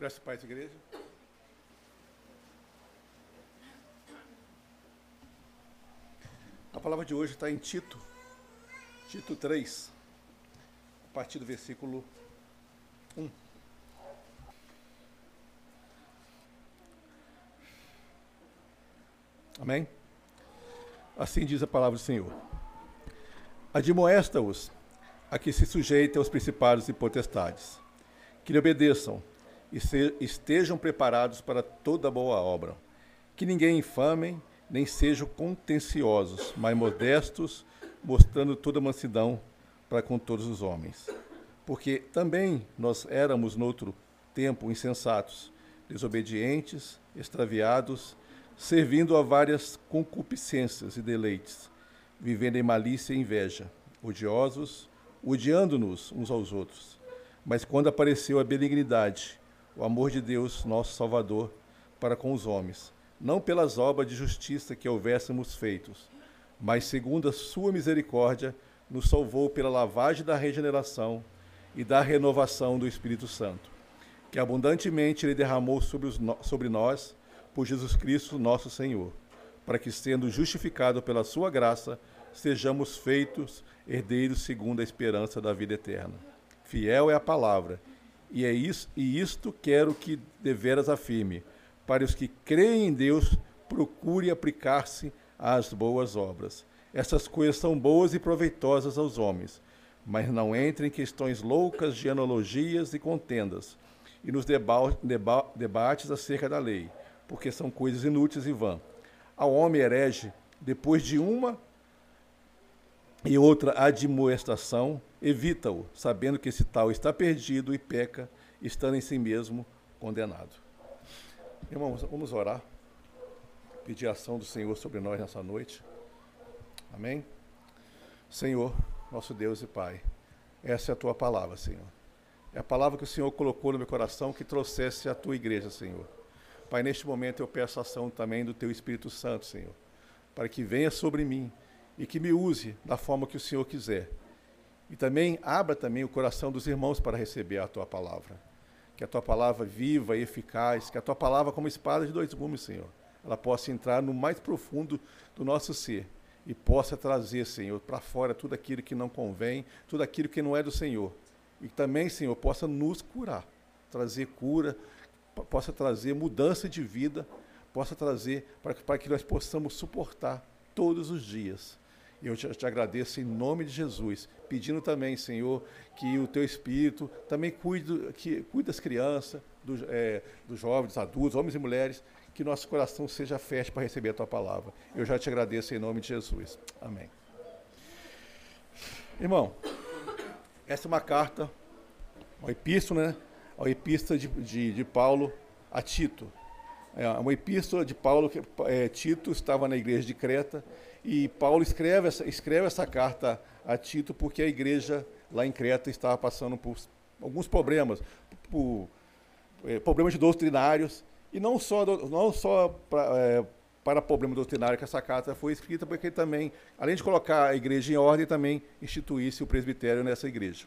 Graças a Paz, igreja. A palavra de hoje está em Tito, Tito 3, a partir do versículo 1. Amém? Assim diz a palavra do Senhor. Admoesta-os a que se sujeitem aos principados e potestades, que lhe obedeçam e estejam preparados para toda boa obra, que ninguém infamem, nem sejam contenciosos, mas modestos, mostrando toda mansidão para com todos os homens. Porque também nós éramos, noutro tempo, insensatos, desobedientes, extraviados, servindo a várias concupiscências e deleites, vivendo em malícia e inveja, odiosos, odiando-nos uns aos outros. Mas quando apareceu a benignidade, o amor de Deus, nosso Salvador, para com os homens, não pelas obras de justiça que houvéssemos feitos, mas segundo a sua misericórdia, nos salvou pela lavagem da regeneração e da renovação do Espírito Santo, que abundantemente ele derramou sobre, os, sobre nós por Jesus Cristo, nosso Senhor, para que, sendo justificado pela sua graça, sejamos feitos herdeiros segundo a esperança da vida eterna. Fiel é a palavra, e é isso, e isto quero que deveras afirme, para os que creem em Deus, procure aplicar-se às boas obras. Essas coisas são boas e proveitosas aos homens, mas não entre em questões loucas de analogias e contendas, e nos deba deba debates acerca da lei, porque são coisas inúteis e vãs. Ao homem herege, depois de uma e outra admoestação, evita-o, sabendo que esse tal está perdido e peca, estando em si mesmo condenado. Irmãos, vamos orar, pedir a ação do Senhor sobre nós nessa noite. Amém? Senhor, nosso Deus e Pai, essa é a tua palavra, Senhor. É a palavra que o Senhor colocou no meu coração que trouxesse a tua igreja, Senhor. Pai, neste momento eu peço a ação também do teu Espírito Santo, Senhor, para que venha sobre mim e que me use da forma que o Senhor quiser. E também abra também o coração dos irmãos para receber a tua palavra. Que a tua palavra viva e eficaz, que a tua palavra como espada de dois gumes, Senhor, ela possa entrar no mais profundo do nosso ser e possa trazer, Senhor, para fora tudo aquilo que não convém, tudo aquilo que não é do Senhor. E também, Senhor, possa nos curar, trazer cura, possa trazer mudança de vida, possa trazer para, para que nós possamos suportar todos os dias eu te, te, agradeço em nome de Jesus, pedindo também, Senhor, que o teu Espírito também cuide, que, cuide das crianças, do, é, dos jovens, dos adultos, homens e mulheres, que nosso coração seja fértil para receber a tua palavra. Eu já te agradeço em nome de Jesus. Amém. Irmão, essa é uma carta, uma epístola, né? Uma epístola de, de, de Paulo a Tito. É uma epístola de Paulo que é, Tito estava na igreja de Creta e Paulo escreve essa, escreve essa carta a Tito porque a igreja lá em Creta estava passando por alguns problemas, por, é, problemas doutrinários, e não só, não só pra, é, para problema doutrinário que essa carta foi escrita, porque também, além de colocar a igreja em ordem, também instituísse o presbitério nessa igreja.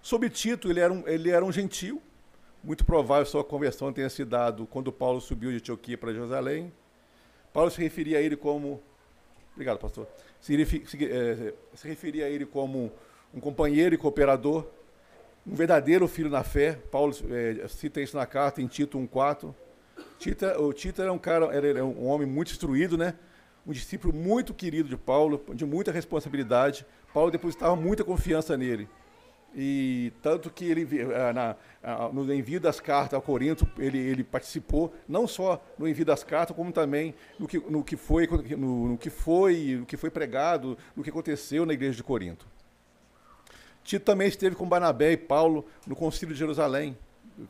Sobre Tito, ele era um, ele era um gentil, muito provável sua conversão tenha se dado quando Paulo subiu de Antioquia para Jerusalém, Paulo se referia a ele como. Obrigado, pastor. Se, se, é, se referia a ele como um companheiro e cooperador, um verdadeiro filho na fé. Paulo é, cita isso na carta em Tito 1,4. Tito, o Tito era um cara, era um homem muito instruído, né? um discípulo muito querido de Paulo, de muita responsabilidade. Paulo depositava muita confiança nele. E tanto que ele, eh, na, no envio das cartas ao Corinto, ele, ele participou não só no envio das cartas, como também no que, no que, foi, no, no que foi, no que foi pregado, no que aconteceu na igreja de Corinto. Tito também esteve com Barnabé e Paulo no concílio de Jerusalém,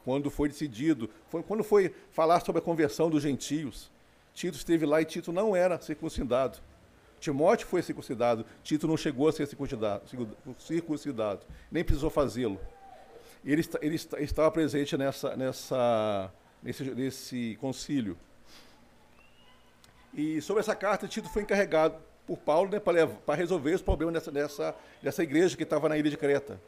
quando foi decidido, foi, quando foi falar sobre a conversão dos gentios. Tito esteve lá e Tito não era circuncidado. Timóteo foi circuncidado, Tito não chegou a ser circuncidado, circuncidado nem precisou fazê-lo. Ele, ele, estava presente nessa, nessa, nesse, nesse concílio. E sobre essa carta, Tito foi encarregado por Paulo né, para resolver os problemas dessa, igreja que estava na ilha de Creta.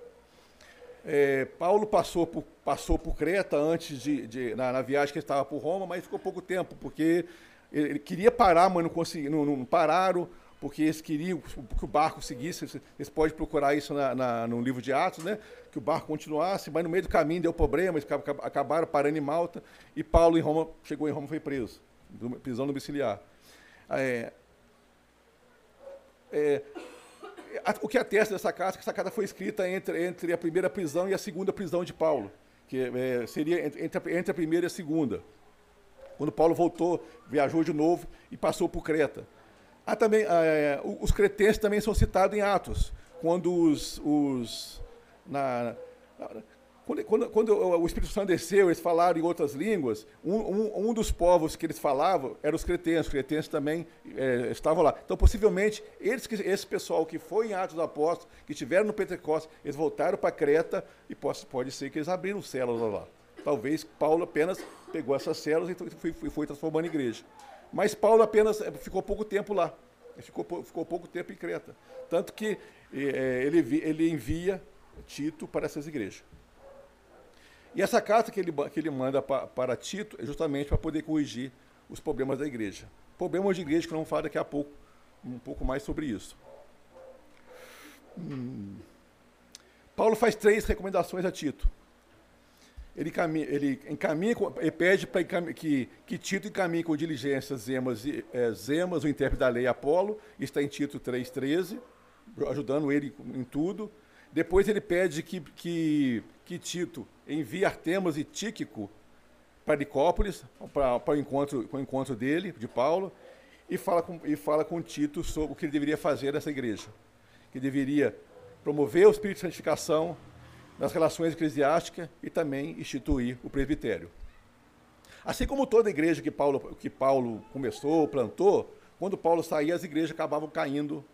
É, Paulo passou por, passou por Creta antes de, de na, na, viagem que estava por Roma, mas ficou pouco tempo, porque ele, ele queria parar, mas não, consegui, não, não pararam, porque eles queriam que o barco seguisse. Vocês podem procurar isso na, na, no livro de Atos, né? Que o barco continuasse, mas no meio do caminho deu problema, eles acabaram parando em Malta, e Paulo em Roma chegou em Roma foi preso, prisão domiciliar. É, é, o que atesta dessa carta é que essa carta foi escrita entre, entre a primeira prisão e a segunda prisão de Paulo, que é, seria entre, entre a primeira e a segunda. Quando Paulo voltou, viajou de novo e passou por Creta. Há também, é, os cretenses também são citados em Atos, quando os, os na, quando, quando, quando, o Espírito Santo desceu, eles falaram em outras línguas, um, um, um dos povos que eles falavam eram os cretenses, os cretenses também é, estavam lá. Então, possivelmente, eles, esse pessoal que foi em Atos dos Apóstolos, que estiveram no Pentecostes, eles voltaram para Creta e pode, pode ser que eles abriram células lá. Talvez Paulo apenas pegou essas células e foi, foi, foi transformando em igreja. Mas Paulo apenas é, ficou pouco tempo lá. Ficou, ficou pouco tempo em Creta. Tanto que é, ele, ele envia Tito para essas igrejas. E essa carta que ele, que ele manda pa, para Tito é justamente para poder corrigir os problemas da igreja. Problemas de igreja que vamos falar daqui a pouco, um pouco mais sobre isso. Hum. Paulo faz três recomendações a Tito. Ele, caminha, ele encaminha, ele pede para que, que Tito encaminhe com diligência Zemas, é, Zemas, o intérprete da lei Apolo, está em Tito 3,13, ajudando ele em tudo. Depois ele pede que, que, que Tito envie Artemas e Tíquico para Nicópolis, para, o, encontro, para o encontro dele, de Paulo, e fala, com, e fala com Tito sobre o que ele deveria fazer nessa igreja. Que deveria promover o espírito de santificação nas relações eclesiásticas e também instituir o presbitério. Assim como toda igreja que Paulo, que Paulo começou, plantou, quando Paulo saía, as igrejas acabavam caindo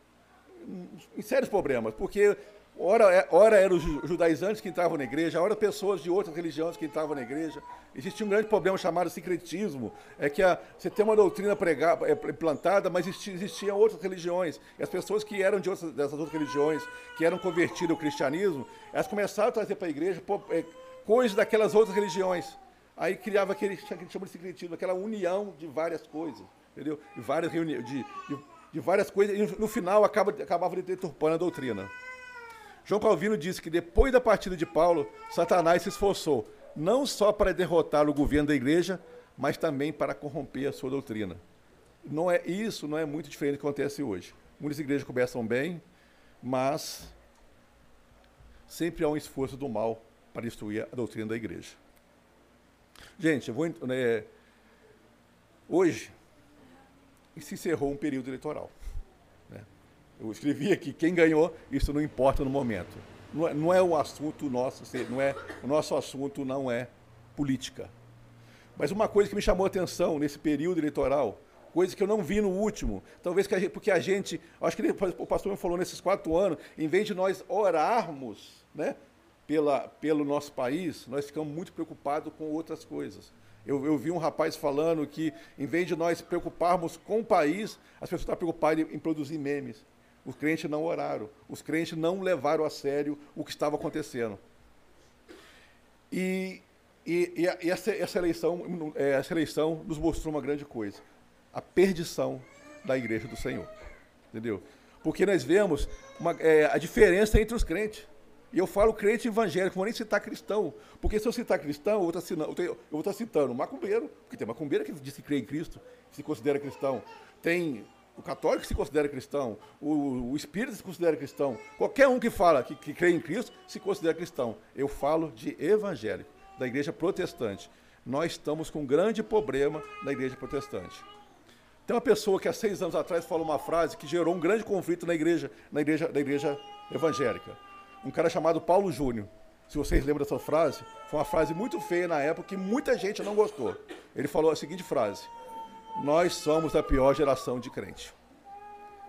em sérios problemas, porque Ora, é, ora eram os judaizantes que entravam na igreja, ora pessoas de outras religiões que entravam na igreja. Existia um grande problema chamado secretismo, é que a, você tem uma doutrina pregada, é, plantada, mas existiam existia outras religiões. E as pessoas que eram de outras, dessas outras religiões, que eram convertidas ao cristianismo, elas começaram a trazer para a igreja é, coisas daquelas outras religiões. Aí criava aquele que chama de secretismo, aquela união de várias coisas, entendeu? De várias reuniões, de, de, de várias coisas, e no final acaba, acabava deturpando a doutrina. João Calvino disse que depois da partida de Paulo, Satanás se esforçou não só para derrotar o governo da igreja, mas também para corromper a sua doutrina. Não é isso, não é muito diferente do que acontece hoje. Muitas igrejas começam bem, mas sempre há um esforço do mal para destruir a doutrina da igreja. Gente, vou, né, hoje se encerrou um período eleitoral. Eu escrevi aqui, quem ganhou, isso não importa no momento. Não é, não é o assunto nosso, não é, o nosso assunto não é política. Mas uma coisa que me chamou a atenção nesse período eleitoral, coisa que eu não vi no último, talvez a gente, porque a gente, acho que o pastor me falou nesses quatro anos, em vez de nós orarmos né, pela, pelo nosso país, nós ficamos muito preocupados com outras coisas. Eu, eu, vi um rapaz falando que, em vez de nós preocuparmos com o país, as pessoas estão preocupadas em, em produzir memes. Os crentes não oraram, os crentes não levaram a sério o que estava acontecendo. E, e, e essa, essa, eleição, é, essa eleição nos mostrou uma grande coisa: a perdição da igreja do Senhor. Entendeu? Porque nós vemos uma, é, a diferença entre os crentes. E eu falo crente evangélico, vou nem citar cristão. Porque se eu citar cristão, eu vou estar, eu vou estar citando macumbeiro, porque tem macumbeiro que diz que crê em Cristo, se considera cristão. Tem o católico se considera cristão, o, o espírita se considera cristão, qualquer um que fala que, que crê em Cristo se considera cristão. Eu falo de evangélico, da igreja protestante. Nós estamos com um grande problema na igreja protestante. Tem uma pessoa que há seis anos atrás falou uma frase que gerou um grande conflito na igreja, na igreja, na igreja evangélica. Um cara chamado Paulo Júnior. Se vocês lembram dessa frase, foi uma frase muito feia na época que muita gente não gostou. Ele falou a seguinte frase: nós somos a pior geração de crente.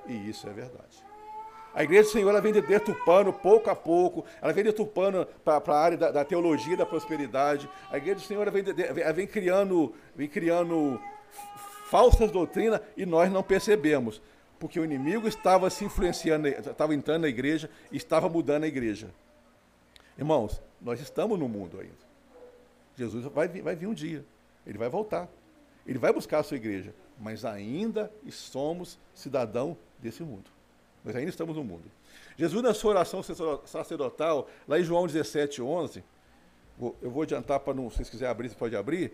E isso é verdade. A igreja do Senhor ela vem deturpando pouco a pouco, ela vem deturpando para a área da, da, teologia da prosperidade. A igreja do Senhor ela vem, ela vem criando, vem criando falsas doutrinas e nós não percebemos, porque o inimigo estava se influenciando, estava entrando na igreja e estava mudando a igreja. Irmãos, nós estamos no mundo ainda. Jesus vai vai vir um dia. Ele vai voltar. Ele vai buscar a sua igreja. Mas ainda somos cidadão desse mundo. Nós ainda estamos no mundo. Jesus, na sua oração sacerdotal, lá em João 17, 11, eu vou adiantar para não, se vocês quiserem abrir, você pode abrir,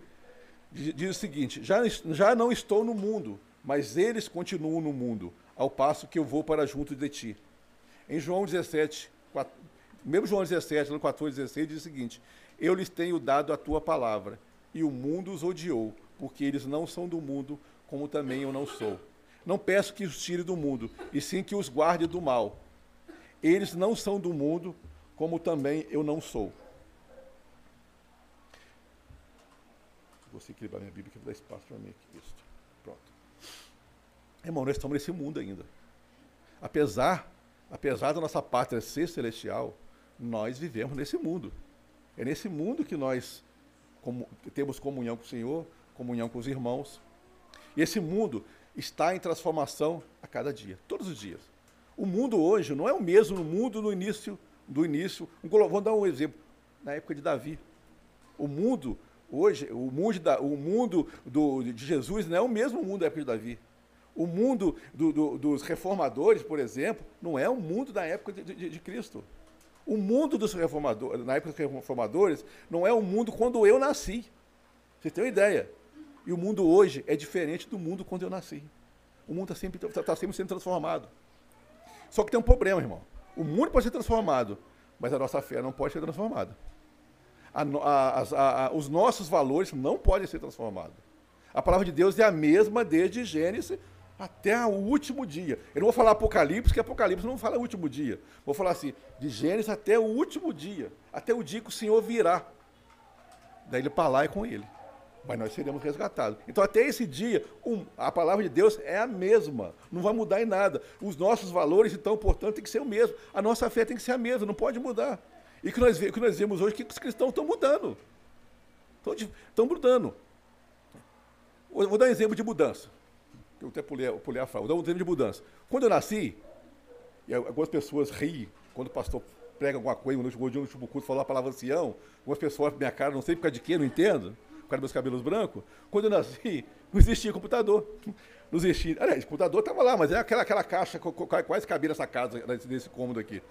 diz o seguinte: já, já não estou no mundo, mas eles continuam no mundo, ao passo que eu vou para junto de ti. Em João 17, 4, mesmo João 17, 14, 16, diz o seguinte: Eu lhes tenho dado a tua palavra, e o mundo os odiou, porque eles não são do mundo, como também eu não sou. Não peço que os tire do mundo, e sim que os guarde do mal. Eles não são do mundo, como também eu não sou. Vou equilibrar minha Bíblia que vai dar espaço para mim aqui. Isso. Pronto. Irmão, nós estamos nesse mundo ainda. Apesar, apesar da nossa pátria ser celestial, nós vivemos nesse mundo. É nesse mundo que nós como, temos comunhão com o Senhor, comunhão com os irmãos. E esse mundo está em transformação a cada dia, todos os dias. O mundo hoje não é o mesmo mundo no início do início. Vou dar um exemplo. Na época de Davi. O mundo, hoje, o mundo, o mundo do, de Jesus não é o mesmo mundo da época de Davi. O mundo do, do, dos reformadores, por exemplo, não é o mundo da época de, de, de Cristo. O mundo dos reformadores, na época dos reformadores, não é o mundo quando eu nasci. Você tem uma ideia? E o mundo hoje é diferente do mundo quando eu nasci. O mundo está sempre, tá, tá sempre sendo transformado. Só que tem um problema, irmão. O mundo pode ser transformado, mas a nossa fé não pode ser transformada. A, a, a, os nossos valores não podem ser transformados. A palavra de Deus é a mesma desde Gênesis até o último dia. Eu não vou falar Apocalipse, porque Apocalipse não fala o último dia. Vou falar assim, de Gênesis até o último dia, até o dia que o Senhor virá. Daí ele para lá e com ele mas nós seremos resgatados. Então, até esse dia, um, a palavra de Deus é a mesma, não vai mudar em nada. Os nossos valores, então, portanto, tem que ser o mesmo. A nossa fé tem que ser a mesma, não pode mudar. E que nós, que nós vemos hoje é que os cristãos estão mudando. Estão, estão mudando. Vou, dar um exemplo de mudança. Eu até pulei, pulei a fala. Vou dar um exemplo de mudança. Quando eu nasci, e algumas pessoas riem quando o pastor prega alguma coisa, no último dia no último culto falou a palavra ancião, algumas pessoas minha cara, não sei por causa de quê, não entendo causa dos meus cabelos brancos, quando eu nasci, não existia computador. Não existia. Aliás, o computador estava lá, mas é aquela, aquela caixa, quase cabia nessa casa, nesse cômodo aqui.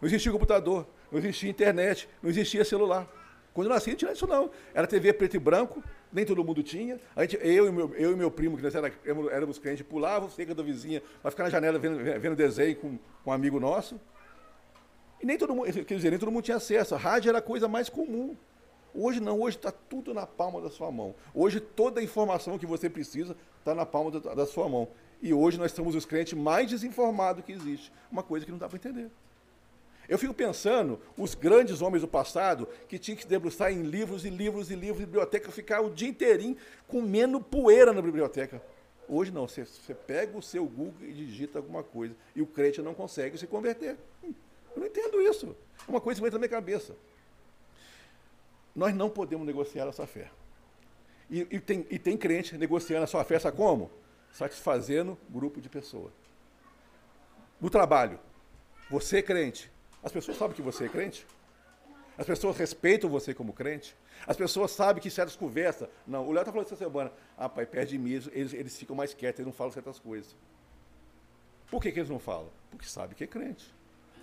Não existia computador, não existia internet, não existia celular. Quando eu nasci, não tinha isso não. Era TV preto e branco, nem todo mundo tinha. A gente, eu, e meu, eu e meu primo, que nós era, éramos crentes, pulavam cerca da vizinha para ficar na janela vendo, vendo desenho com, com um amigo nosso. E nem todo mundo, quer dizer, nem todo mundo tinha acesso. A rádio era a coisa mais comum. Hoje não, hoje está tudo na palma da sua mão. Hoje toda a informação que você precisa está na palma da, da, sua mão. E hoje nós somos os crentes mais desinformados que existe. Uma coisa que não dá para entender. Eu fico pensando, os grandes homens do passado, que tinham que se debruçar em livros e livros e livros, biblioteca, ficar o dia inteirinho comendo poeira na biblioteca. Hoje não, você, você pega o seu Google e digita alguma coisa. E o crente não consegue se converter. Hum, eu não entendo isso. É uma coisa que entra na minha cabeça. Nós não podemos negociar a sua fé. E, e, tem, e tem crente negociando a sua fé, sabe como? Satisfazendo grupo de pessoas. No trabalho, você é crente. As pessoas sabem que você é crente? As pessoas respeitam você como crente? As pessoas sabem que certas conversas. Não, o Léo está falando essa semana. Ah, pai, perto de mim, eles, eles ficam mais quietos, eles não falam certas coisas. Por que, que eles não falam? Porque sabem que é crente.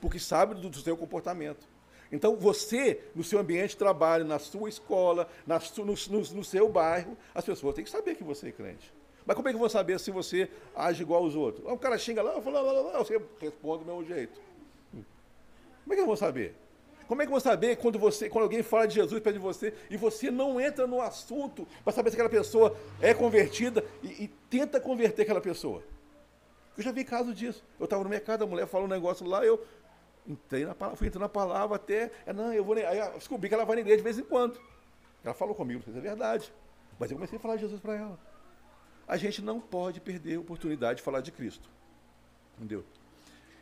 Porque sabem do, do seu comportamento. Então, você, no seu ambiente de trabalho, na sua escola, na no, no, no, seu bairro, as pessoas têm que saber que você é crente. Mas como é que vão saber se você age igual aos outros? O cara xinga lá, fala, lá, lá, lá, você responde do mesmo jeito. Como é que eu vou saber? Como é que eu vou saber quando, você, quando alguém fala de Jesus perto de você e você não entra no assunto para saber se aquela pessoa é convertida e, e, tenta converter aquela pessoa? Eu já vi caso disso. Eu estava no mercado, a mulher falou um negócio lá, eu Entrei na palavra, fui entrando na palavra até. É, não, eu vou. Aí eu descobri que ela vai na igreja de vez em quando. Ela falou comigo, não sei se é verdade. Mas eu comecei a falar de Jesus para ela. A gente não pode perder a oportunidade de falar de Cristo. Entendeu?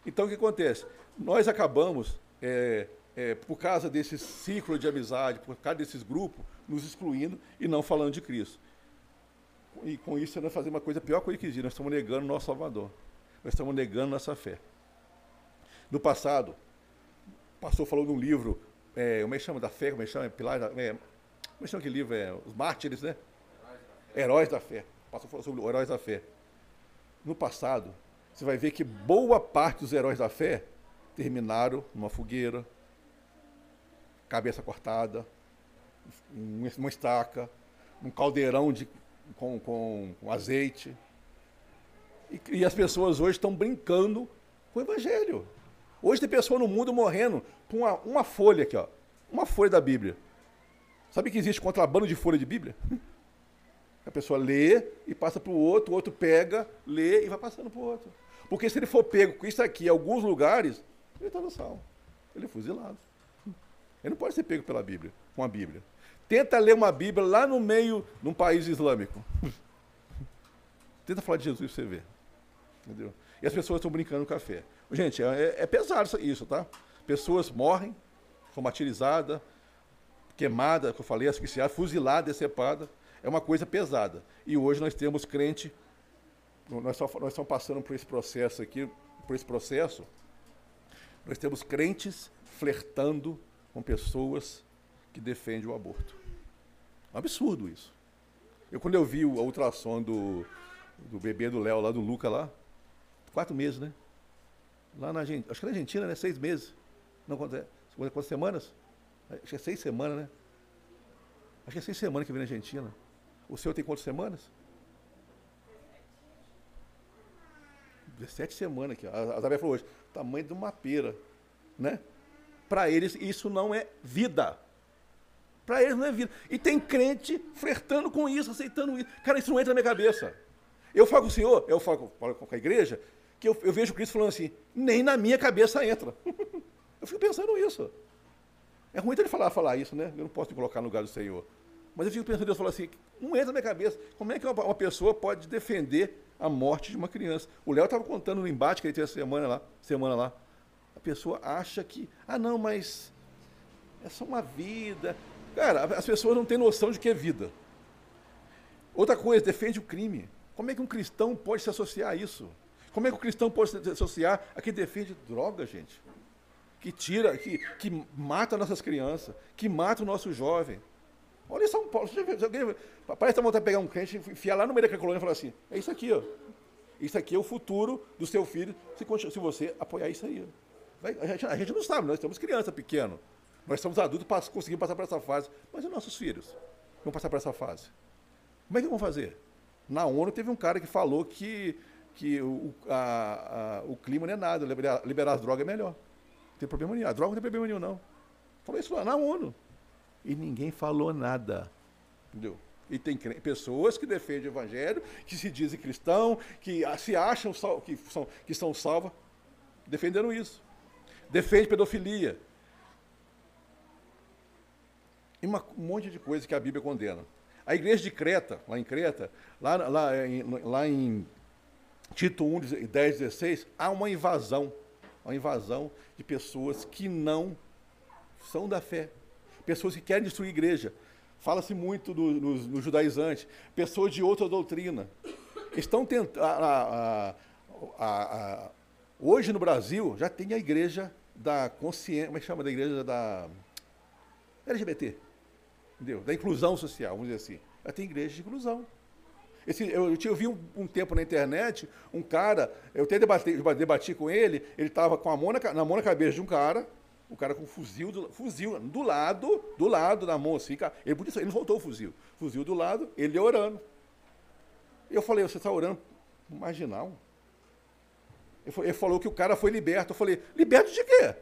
Então o que acontece? Nós acabamos, é, é, por causa desse ciclo de amizade, por causa desses grupos, nos excluindo e não falando de Cristo. E com isso nós fazemos uma coisa pior coisa que existe, nós estamos negando nosso Salvador. Nós estamos negando nossa fé. No passado, o pastor falou num livro é, como é que chama da fé, como é que chama? Pilar da, é, como é que chama aquele livro? É, os mártires, né? Heróis da fé. Passou falar sobre os heróis da fé. No passado, você vai ver que boa parte dos heróis da fé terminaram numa fogueira, cabeça cortada, uma estaca, um caldeirão de, com, com, com azeite. E, e as pessoas hoje estão brincando com o evangelho. Hoje tem pessoa no mundo morrendo com uma, uma folha aqui, ó. Uma folha da Bíblia. Sabe que existe contrabando de folha de Bíblia? A pessoa lê e passa para o outro, o outro pega, lê e vai passando para o outro. Porque se ele for pego com isso aqui em alguns lugares, ele está no sal. Ele é fuzilado. Ele não pode ser pego pela Bíblia, com a Bíblia. Tenta ler uma Bíblia lá no meio de um país islâmico. Tenta falar de Jesus para você ver. Entendeu? E as pessoas estão brincando com café. Gente, é, é pesado isso, tá? Pessoas morrem, são martirizadas, queimadas, que eu falei, asfixiadas, fuziladas, decepadas. É uma coisa pesada. E hoje nós temos crente, nós, só, nós estamos passando por esse processo aqui, por esse processo, nós temos crentes flertando com pessoas que defendem o aborto. É um absurdo isso. Eu, quando eu vi a ultrassom do, do bebê do Léo, lá do Luca, lá, quatro meses, né? Lá na Argentina, acho que na Argentina, né? Seis meses. Não, quantas, é? quantas semanas? Acho que é seis semanas, né? Acho que é seis semanas que vem na Argentina. O seu tem quantas semanas? 17 semanas aqui. A Isabel falou hoje, tamanho de uma pera, né? Para eles isso não é vida. Para eles não é vida. E tem crente flertando com isso, aceitando isso. Cara, isso não entra na minha cabeça. Eu falo com o Senhor, eu falo com a igreja, que eu, eu vejo Cristo falando assim, nem na minha cabeça entra. eu fico pensando isso. É ruim ele falar, falar isso, né? Eu não posso me colocar no lugar do Senhor. Mas eu fico pensando, Deus falou assim, não entra na minha cabeça. Como é que uma, uma pessoa pode defender a morte de uma criança? O Léo estava contando no embate que ele teve essa semana lá, semana lá. A pessoa acha que, ah não, mas é só uma vida. Cara, as pessoas não têm noção de que é vida. Outra coisa, defende o crime. Como é que um cristão pode se associar a isso? Como é que o cristão pode se associar a quem defende droga, gente? Que tira, que, que mata nossas crianças, que mata o nosso jovem. Olha São Paulo. Alguém, parece vontade de pegar um crente, enfiar lá no meio daquela colônia e falar assim: é isso aqui, ó. Isso aqui é o futuro do seu filho, se, se você apoiar isso aí. Vai, a, gente, a, gente, não sabe, nós estamos criança pequeno. Nós somos adultos para conseguir passar por essa fase. Mas e nossos filhos? Vão passar por essa fase. Como é que vão fazer? Na ONU teve um cara que falou que, que o, a, a, o clima não é nada, liberar, liberar as drogas é melhor. Não tem problema nenhum. A droga não tem problema nenhum, não. Falou isso lá na ONU e ninguém falou nada. Entendeu? E tem pessoas que defendem o evangelho, que se dizem cristão, que se acham que são, que são salvas, defendendo isso. Defende pedofilia. E uma, um monte de coisa que a Bíblia condena. A igreja de Creta, lá em Creta, lá, lá, em, lá em Tito 1, 10, 16, há uma invasão. Uma invasão de pessoas que não são da fé pessoas que querem destruir a igreja. Fala-se muito no, no, no, judaizante, pessoas de outra doutrina. Estão tentando. Hoje no Brasil já tem a igreja da consciência. Como é que chama da igreja da LGBT? Entendeu? Da inclusão social, vamos dizer assim. Já tem igreja de inclusão. Esse, eu, eu, vi um, um, tempo na internet, um cara, eu até debati, debati com ele, ele estava com a mão na, na mão na cabeça de um cara, o cara com fuzil, do, fuzil do lado, do lado da mão, assim, ele, ele voltou o fuzil. Fuzil do lado, ele orando. Eu falei, você está orando marginal? Ele falou que o cara foi liberto. Eu falei, liberto de quê?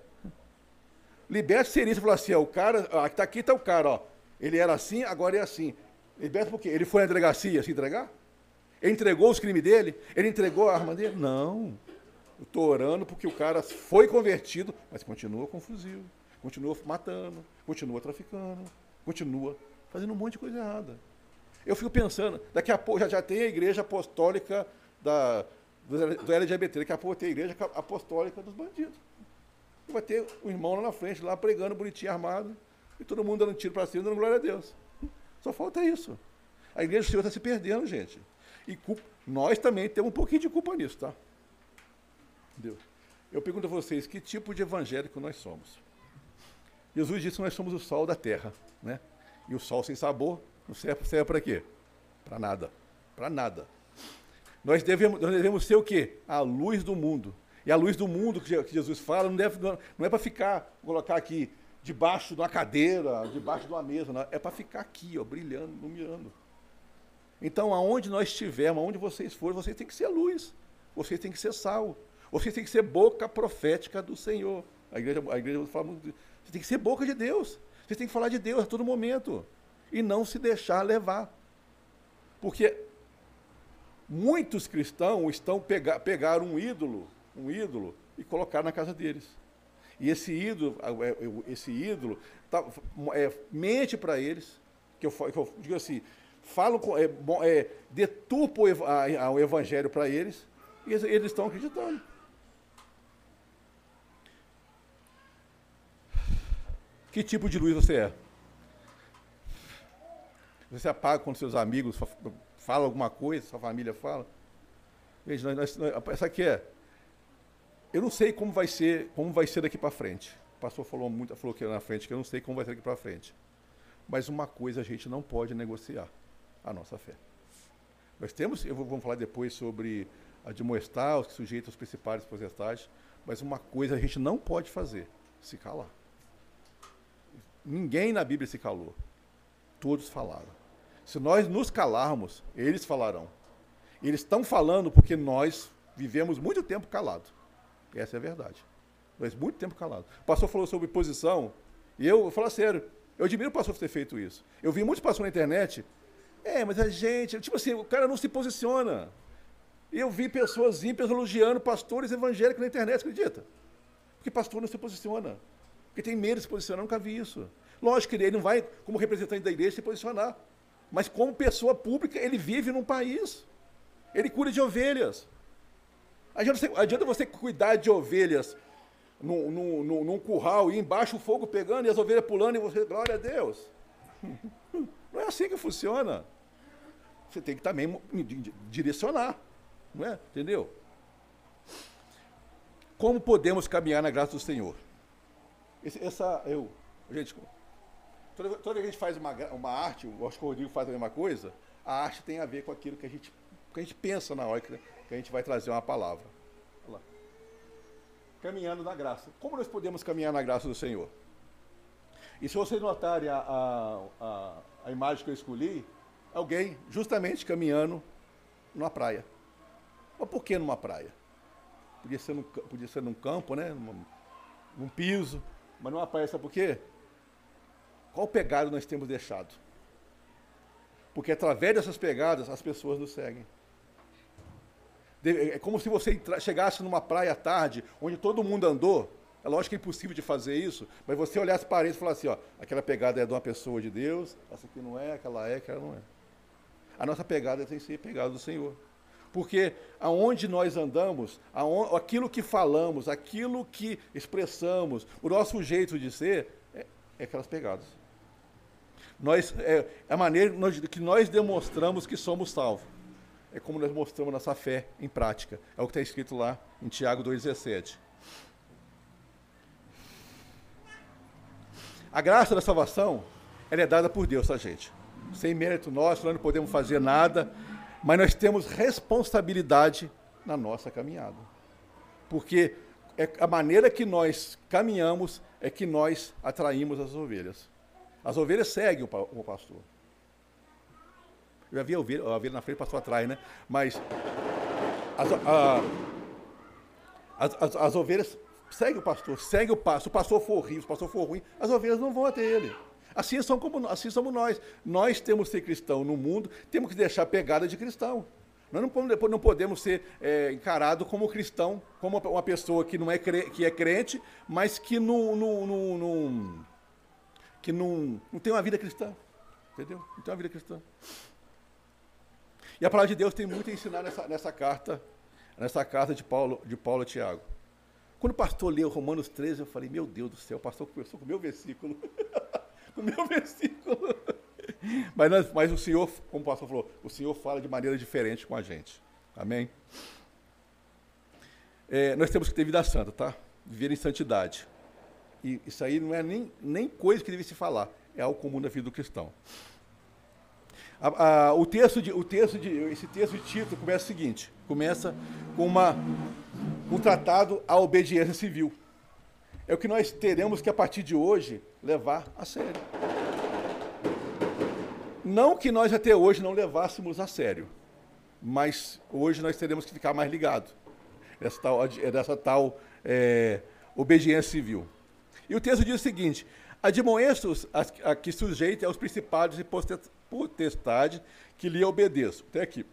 Liberto seria, você falou assim, ó, o cara, tá aqui está o cara, ó. Ele era assim, agora é assim. Liberto por quê? Ele foi na delegacia se entregar? Ele entregou os crimes dele? Ele entregou a arma dele? Não. Eu estou orando porque o cara foi convertido, mas continua com fuzil, continua matando, continua traficando, continua fazendo um monte de coisa errada. Eu fico pensando, daqui a pouco já, já tem a igreja apostólica da, do, LGBT, daqui a pouco tem a igreja apostólica dos bandidos. Vai ter o irmão lá na frente, lá pregando, bonitinho, armado, e todo mundo dando tiro para cima, dando glória a Deus. Só falta isso. A igreja do Senhor está se perdendo, gente. E culpa, nós também temos um pouquinho de culpa nisso, tá? Deus. Eu pergunto a vocês, que tipo de evangélico nós somos? Jesus disse que nós somos o sol da terra, né? E o sol sem sabor não serve, serve para quê? Para nada. Para nada. Nós devemos, nós devemos ser o quê? A luz do mundo. E a luz do mundo que Jesus fala não, deve, não é para ficar, colocar aqui, debaixo de uma cadeira, debaixo de uma mesa, não. é para ficar aqui, ó, brilhando, iluminando. Então, aonde nós estivermos, aonde vocês forem, vocês têm que ser luz, vocês têm que ser sal, vocês têm que ser boca profética do Senhor. A igreja, a igreja fala muito, você tem que ser boca de Deus, você tem que falar de Deus a todo momento e não se deixar levar. Porque muitos cristãos estão pegar, pegar um ídolo, um ídolo e colocar na casa deles. E esse ídolo, é, esse ídolo tá, é, mente para eles, que eu, que eu, digo assim, falo, é, é, deturpo o evangelho para eles, e eles, eles estão acreditando. Que tipo de luz você é? Você apaga quando seus amigos falam alguma coisa, sua família fala? Veja, nós, nós, essa aqui é. Eu não sei como vai ser, como vai ser daqui para frente. O pastor falou muito, falou aqui na frente que eu não sei como vai ser daqui para frente. Mas uma coisa a gente não pode negociar: a nossa fé. Nós temos, eu vou, vamos falar depois sobre a de mostrar os que sujeitam os principais potestades, mas uma coisa a gente não pode fazer: se calar. Ninguém na Bíblia se calou. Todos falaram. Se nós nos calarmos, eles falarão. Eles estão falando porque nós vivemos muito tempo calado. Essa é a verdade. Nós muito tempo calado. O pastor falou sobre posição, e eu, eu falo sério, eu admiro o pastor ter feito isso. Eu vi muitos pastores na internet, é, mas a gente, tipo assim, o cara não se posiciona. Eu vi pessoas ímpias elogiando pastores evangélicos na internet, acredita? Porque pastor não se posiciona. Porque tem medo de se posicionar, nunca vi isso. Lógico que ele não vai, como representante da igreja, se posicionar. Mas como pessoa pública, ele vive num país. Ele cuida de ovelhas. Adianta você, adianta você cuidar de ovelhas num, num, num, curral e embaixo o fogo pegando e as ovelhas pulando e você, glória a Deus. Não é assim que funciona. Você tem que também direcionar. Não é? Entendeu? Como podemos caminhar na graça do Senhor? Esse, essa, eu, gente, toda, toda vez que a gente faz uma, uma arte, acho que o Rodrigo faz a mesma coisa, a arte tem a ver com aquilo que a gente, que a gente pensa na hora que, que a gente vai trazer uma palavra. Caminhando na graça. Como nós podemos caminhar na graça do Senhor? E se vocês notarem a, a, a, a imagem que eu escolhi, alguém justamente caminhando numa praia. Mas por que numa praia? Podia ser, num, podia ser num campo, né? Num, num piso, mas não aparece, sabe por quê? Qual pegado nós temos deixado? Porque através dessas pegadas as pessoas nos seguem. É como se você chegasse numa praia à tarde, onde todo mundo andou. É lógico que é impossível de fazer isso, mas você olhar as paredes e falar assim, ó, aquela pegada é de uma pessoa de Deus, essa aqui não é, aquela é, aquela não é. A nossa pegada tem que ser pegada do Senhor. Porque aonde nós andamos, aonde, aquilo que falamos, aquilo que expressamos, o nosso jeito de ser, é, é aquelas pegadas. Nós, é, é a maneira que nós demonstramos que somos salvos. É como nós mostramos nossa fé em prática. É o que está escrito lá em Tiago 2,17. A graça da salvação, ela é dada por Deus, tá, gente? Sem mérito nosso, nós não podemos fazer nada mas nós temos responsabilidade na nossa caminhada. Porque é a maneira que nós caminhamos é que nós atraímos as ovelhas. As ovelhas seguem o pastor. Eu já vi a ovelha, a ovelha na frente, o pastor atrás, né? Mas as, a, as, as, as ovelhas seguem o pastor, seguem o pastor. Se o pastor for ruim, se o pastor for ruim, as ovelhas não vão até ele. Assim, são como, assim somos nós. Nós temos que ser cristão no mundo, temos que deixar pegada de cristão. Nós não, não podemos ser é, encarados como cristão, como uma pessoa que não é, que é crente, mas que não, não, não, não, que não, não tem uma vida cristã. Entendeu? Não tem uma vida cristã. E a palavra de Deus tem muito a ensinar nessa, nessa carta, nessa carta de Paulo, de Paulo a Tiago. Quando o pastor leu Romanos 13, eu falei, meu Deus do céu, o pastor começou com o meu versículo. o meu versículo. Mas, nós, mas o Senhor, como o pastor falou, o Senhor fala de maneira diferente com a gente. Amém? É, nós temos que ter vida santa, tá? Viver em santidade. E isso aí não é nem, nem coisa que deve se falar, é algo comum na vida do cristão. A, a, o texto de, o texto de, esse texto de Tito começa o seguinte: começa com uma, um tratado à obediência civil. É o que nós teremos que, a partir de hoje, levar a sério. Não que nós até hoje não levássemos a sério, mas hoje nós teremos que ficar mais ligados dessa tal, dessa tal é, obediência civil. E o texto diz o seguinte: admoestos a, a que sujeitem aos principados e potestade que lhe obedeçam. Até aqui.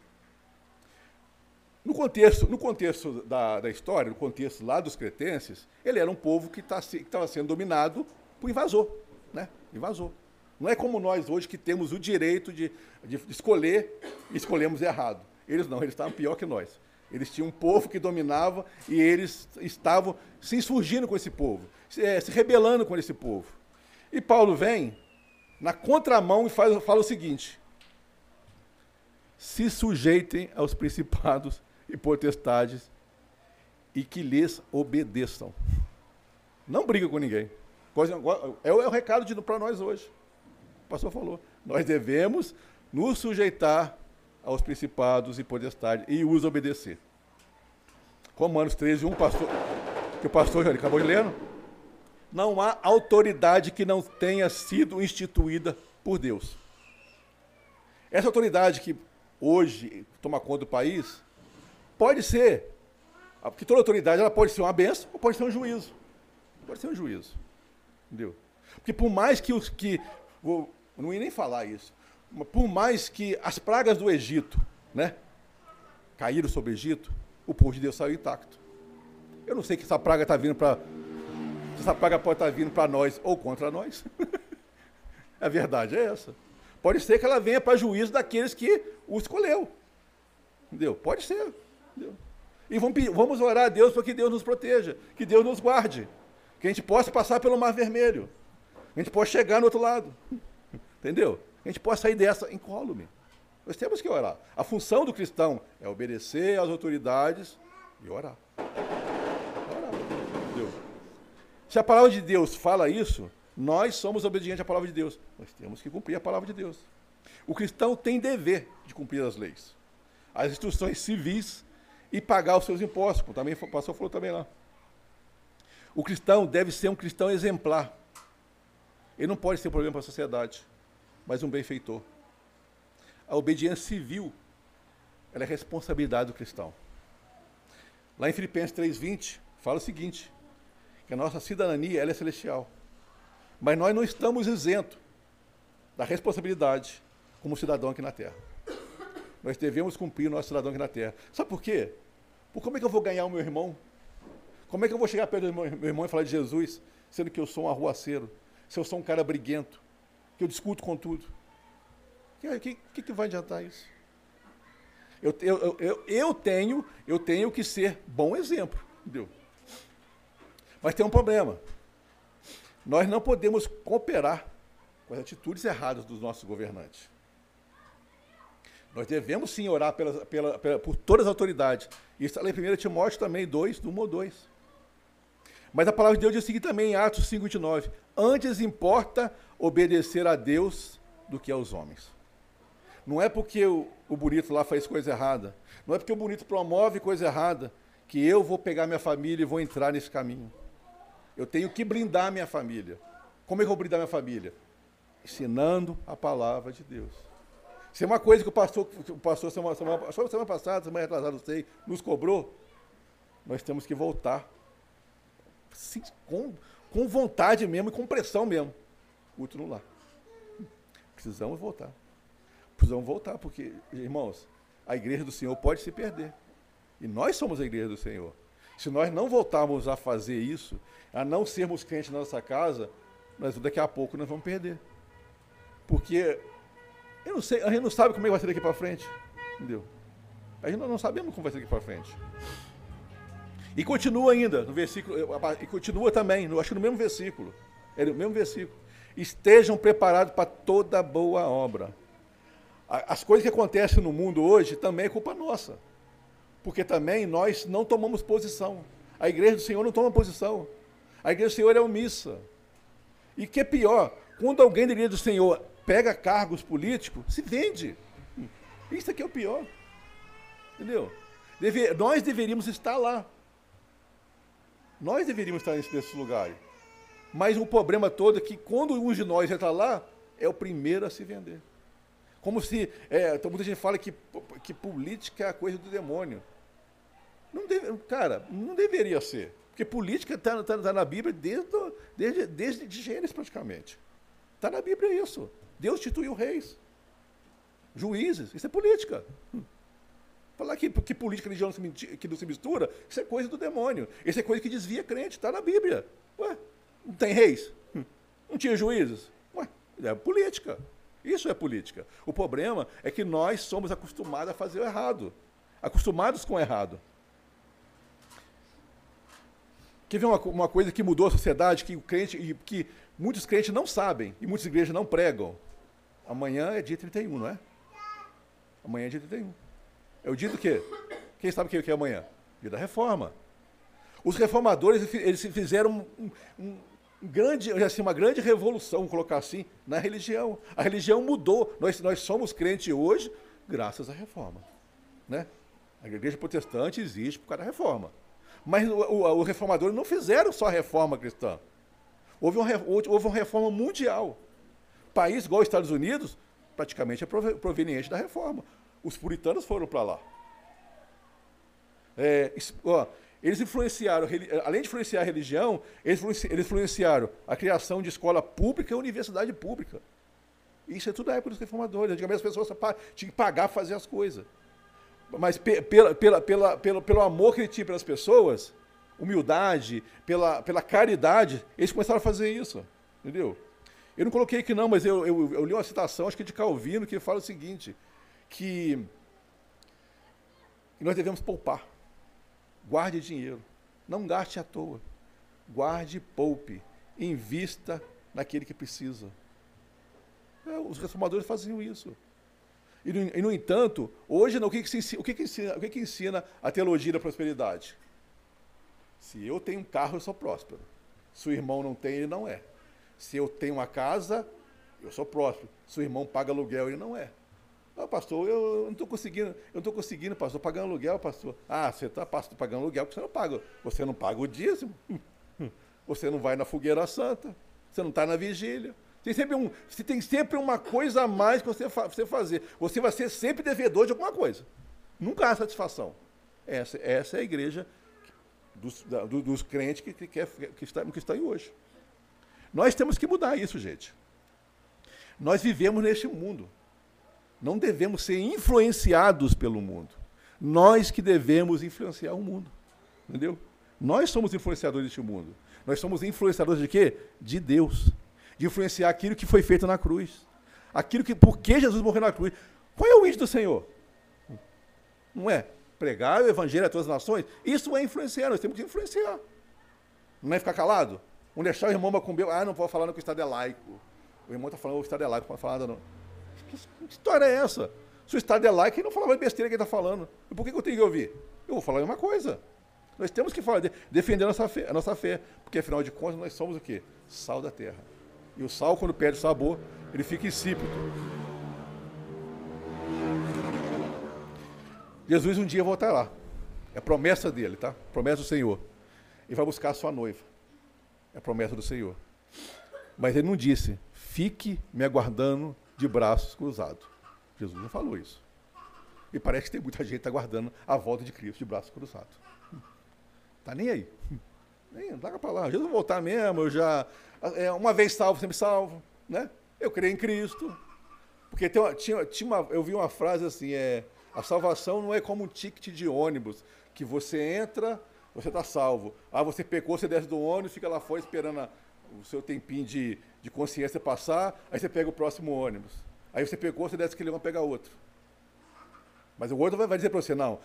No contexto, no contexto da, da história, no contexto lá dos cretenses, ele era um povo que tá estava sendo dominado por invasor. Né? Invasor. Não é como nós hoje que temos o direito de, de escolher e escolhemos errado. Eles não, eles estavam pior que nós. Eles tinham um povo que dominava e eles estavam se insurgindo com esse povo, se, é, se rebelando com esse povo. E Paulo vem na contramão e faz, fala o seguinte: se sujeitem aos principados e potestades e que lhes obedeçam. Não briga com ninguém. É o, é o recado para nós hoje. O pastor falou. Nós devemos nos sujeitar aos principados e potestades e os obedecer. Romanos 13, 1, pastor, que o pastor acabou de ler. Não há autoridade que não tenha sido instituída por Deus. Essa autoridade que hoje toma conta do país pode ser, porque toda autoridade ela pode ser uma benção ou pode ser um juízo. Pode ser um juízo. Entendeu? Porque por mais que os que. Vou, não ia nem falar isso por mais que as pragas do Egito, né, caíram sobre o Egito, o povo de Deus saiu intacto. Eu não sei que essa praga está vindo para. Essa praga pode estar vindo para nós ou contra nós. a verdade é essa. Pode ser que ela venha para juízo daqueles que o escolheu. Entendeu? Pode ser. Entendeu? E vamos, vamos orar a Deus para que Deus nos proteja, que Deus nos guarde, que a gente possa passar pelo Mar Vermelho, a gente possa chegar no outro lado. Entendeu? a gente possa sair dessa incólume. Nós temos que orar. A função do cristão é obedecer às autoridades e. Orar. Entendeu? Se a palavra de Deus fala isso, nós somos obedientes à palavra de Deus. Nós temos que cumprir a palavra de Deus. O cristão tem dever de cumprir as leis, as instruções civis e pagar os seus impostos, como também o pastor falou também lá. O cristão deve ser um cristão exemplar. Ele não pode ser um problema para a sociedade mas um benfeitor. A obediência civil ela é responsabilidade do cristão. Lá em Filipenses 3,20, fala o seguinte: que a nossa cidadania é celestial. Mas nós não estamos isentos da responsabilidade como cidadão aqui na terra. Nós devemos cumprir o nosso cidadão aqui na terra. Sabe por quê? Por como é que eu vou ganhar o meu irmão? Como é que eu vou chegar perto do meu irmão e falar de Jesus, sendo que eu sou um arruaceiro, se eu sou um cara briguento, que eu discuto com tudo. O que, que, que vai adiantar isso? Eu, eu, eu, eu, tenho, eu tenho que ser bom exemplo, entendeu? Mas tem um problema. Nós não podemos cooperar com as atitudes erradas dos nossos governantes. Nós devemos sim orar pela, pela, pela, por todas as autoridades. Isso está lá em 1 Timóteo também, 2, 1 ou 2. Mas a palavra de Deus diz seguinte também em Atos 5, 29. Antes importa obedecer a Deus do que aos homens. Não é porque o, o bonito lá faz coisa errada, não é porque o bonito promove coisa errada, que eu vou pegar minha família e vou entrar nesse caminho. Eu tenho que blindar minha família. Como é que eu vou blindar minha família? Ensinando a palavra de Deus. Se é uma coisa que o pastor, o pastor semana, semana, semana passada, semana retrasada, não sei, nos cobrou, nós temos que voltar sim, com, com vontade mesmo e com pressão mesmo no lar. Precisamos voltar. Precisamos voltar, porque, irmãos, a igreja do Senhor pode se perder. E nós somos a igreja do Senhor. Se nós não voltarmos a fazer isso, a não sermos crentes na nossa casa, nós daqui a pouco nós vamos perder. Porque eu não sei, a gente não sabe como é que vai ser daqui para frente. Entendeu? A gente não sabemos como vai ser daqui para frente. E continua ainda no versículo, e continua também, acho que no mesmo versículo. É no mesmo versículo estejam preparados para toda boa obra. As coisas que acontecem no mundo hoje também é culpa nossa. Porque também nós não tomamos posição. A igreja do Senhor não toma posição. A igreja do Senhor é omissa. E que é pior, quando alguém da igreja do Senhor pega cargos políticos, se vende. Isso aqui é o pior. Entendeu? Deve, nós deveríamos estar lá. Nós deveríamos estar nesses lugares. Mas o problema todo é que quando um de nós entra lá, é o primeiro a se vender. Como se. É, então muita gente fala que, que política é a coisa do demônio. Não deve, cara, não deveria ser. Porque política está tá, tá na Bíblia desde, desde, desde de Gênesis praticamente. Está na Bíblia isso. Deus instituiu reis, juízes, isso é política. Falar que, que política e religião que não se mistura, isso é coisa do demônio. Isso é coisa que desvia crente, está na Bíblia. Ué, não tem reis? Não tinha juízes? Ué, é política. Isso é política. O problema é que nós somos acostumados a fazer o errado. Acostumados com o errado. Quer ver uma, uma coisa que mudou a sociedade, que o crente, que muitos crentes não sabem, e muitas igrejas não pregam? Amanhã é dia 31, não é? Amanhã é dia 31. É o dia do quê? Quem sabe o que é amanhã? Dia da reforma. Os reformadores eles fizeram um, um, grande, assim, uma grande revolução, vamos colocar assim, na religião. A religião mudou. Nós, nós somos crentes hoje graças à reforma. Né? A igreja protestante existe por causa da reforma. Mas os reformadores não fizeram só a reforma cristã. Houve uma, houve uma reforma mundial. País igual os Estados Unidos, praticamente é proveniente da reforma. Os puritanos foram para lá. É, ó, eles influenciaram, além de influenciar a religião, eles influenciaram a criação de escola pública e universidade pública. Isso é tudo da época dos reformadores. Antigamente as pessoas tinham que pagar para fazer as coisas. Mas pela, pela, pela, pelo, pelo amor que ele tinha pelas pessoas, humildade, pela, pela caridade, eles começaram a fazer isso. Entendeu? Eu não coloquei aqui não, mas eu, eu, eu li uma citação, acho que é de Calvino, que fala o seguinte, que nós devemos poupar. Guarde dinheiro. Não gaste à toa. Guarde e poupe. Invista naquele que precisa. É, os reformadores faziam isso. E no, e, no entanto, hoje, o, que, que, ensina, o, que, que, ensina, o que, que ensina a teologia da prosperidade? Se eu tenho um carro, eu sou próspero. Se o irmão não tem, ele não é. Se eu tenho uma casa, eu sou próspero. Se o irmão paga aluguel, ele não é. Ah, pastor, eu não estou conseguindo, eu estou conseguindo, pastor, pagando aluguel, pastor. Ah, você está pagando aluguel porque você não paga. Você não paga o dízimo. Você não vai na fogueira santa. Você não está na vigília. Tem sempre, um, você tem sempre uma coisa a mais que você, fa você fazer. Você vai ser sempre devedor de alguma coisa. Nunca há satisfação. Essa, essa é a igreja dos, da, dos crentes que, que, que, que, está, que está hoje. Nós temos que mudar isso, gente. Nós vivemos neste mundo. Não devemos ser influenciados pelo mundo. Nós que devemos influenciar o mundo. Entendeu? Nós somos influenciadores deste mundo. Nós somos influenciadores de quê? De Deus de influenciar aquilo que foi feito na cruz. Aquilo que, por que Jesus morreu na cruz? Qual é o índice do Senhor? Não é pregar o evangelho a todas as nações? Isso é influenciar, nós temos que influenciar. Não é ficar calado? Não deixar o irmão macumbeiro, ah, não pode falar no que o Estado é laico. O irmão está falando que o Estado é laico, não pode falar nada não. Que, história é essa? Se o Estado é laico, ele não falava besteira que ele está falando. E por que, que eu tenho que ouvir? Eu vou falar a mesma coisa. Nós temos que falar, defender a nossa, fé, a nossa fé, porque afinal de contas nós somos o quê? Sal da terra. E o sal, quando perde sabor, ele fica insípido. Jesus um dia voltar lá. É promessa dele, tá? Promessa do Senhor. Ele vai buscar a sua noiva. É promessa do Senhor. Mas ele não disse, fique me aguardando de braços cruzados. Jesus não falou isso. E parece que tem muita gente aguardando a volta de Cristo de braços cruzados. Tá nem aí. Nem, larga para lá. Jesus voltar mesmo, eu já é, uma vez salvo, sempre salvo, né? Eu creio em Cristo. Porque tem uma, tinha, tinha uma, eu vi uma frase assim, é, a salvação não é como um ticket de ônibus, que você entra, você está salvo. Ah, você pecou, você desce do ônibus, fica lá fora esperando a, o seu tempinho de, de consciência passar, aí você pega o próximo ônibus. Aí você pecou, você desce aquele ônibus, pega outro. Mas o outro vai dizer para você, não,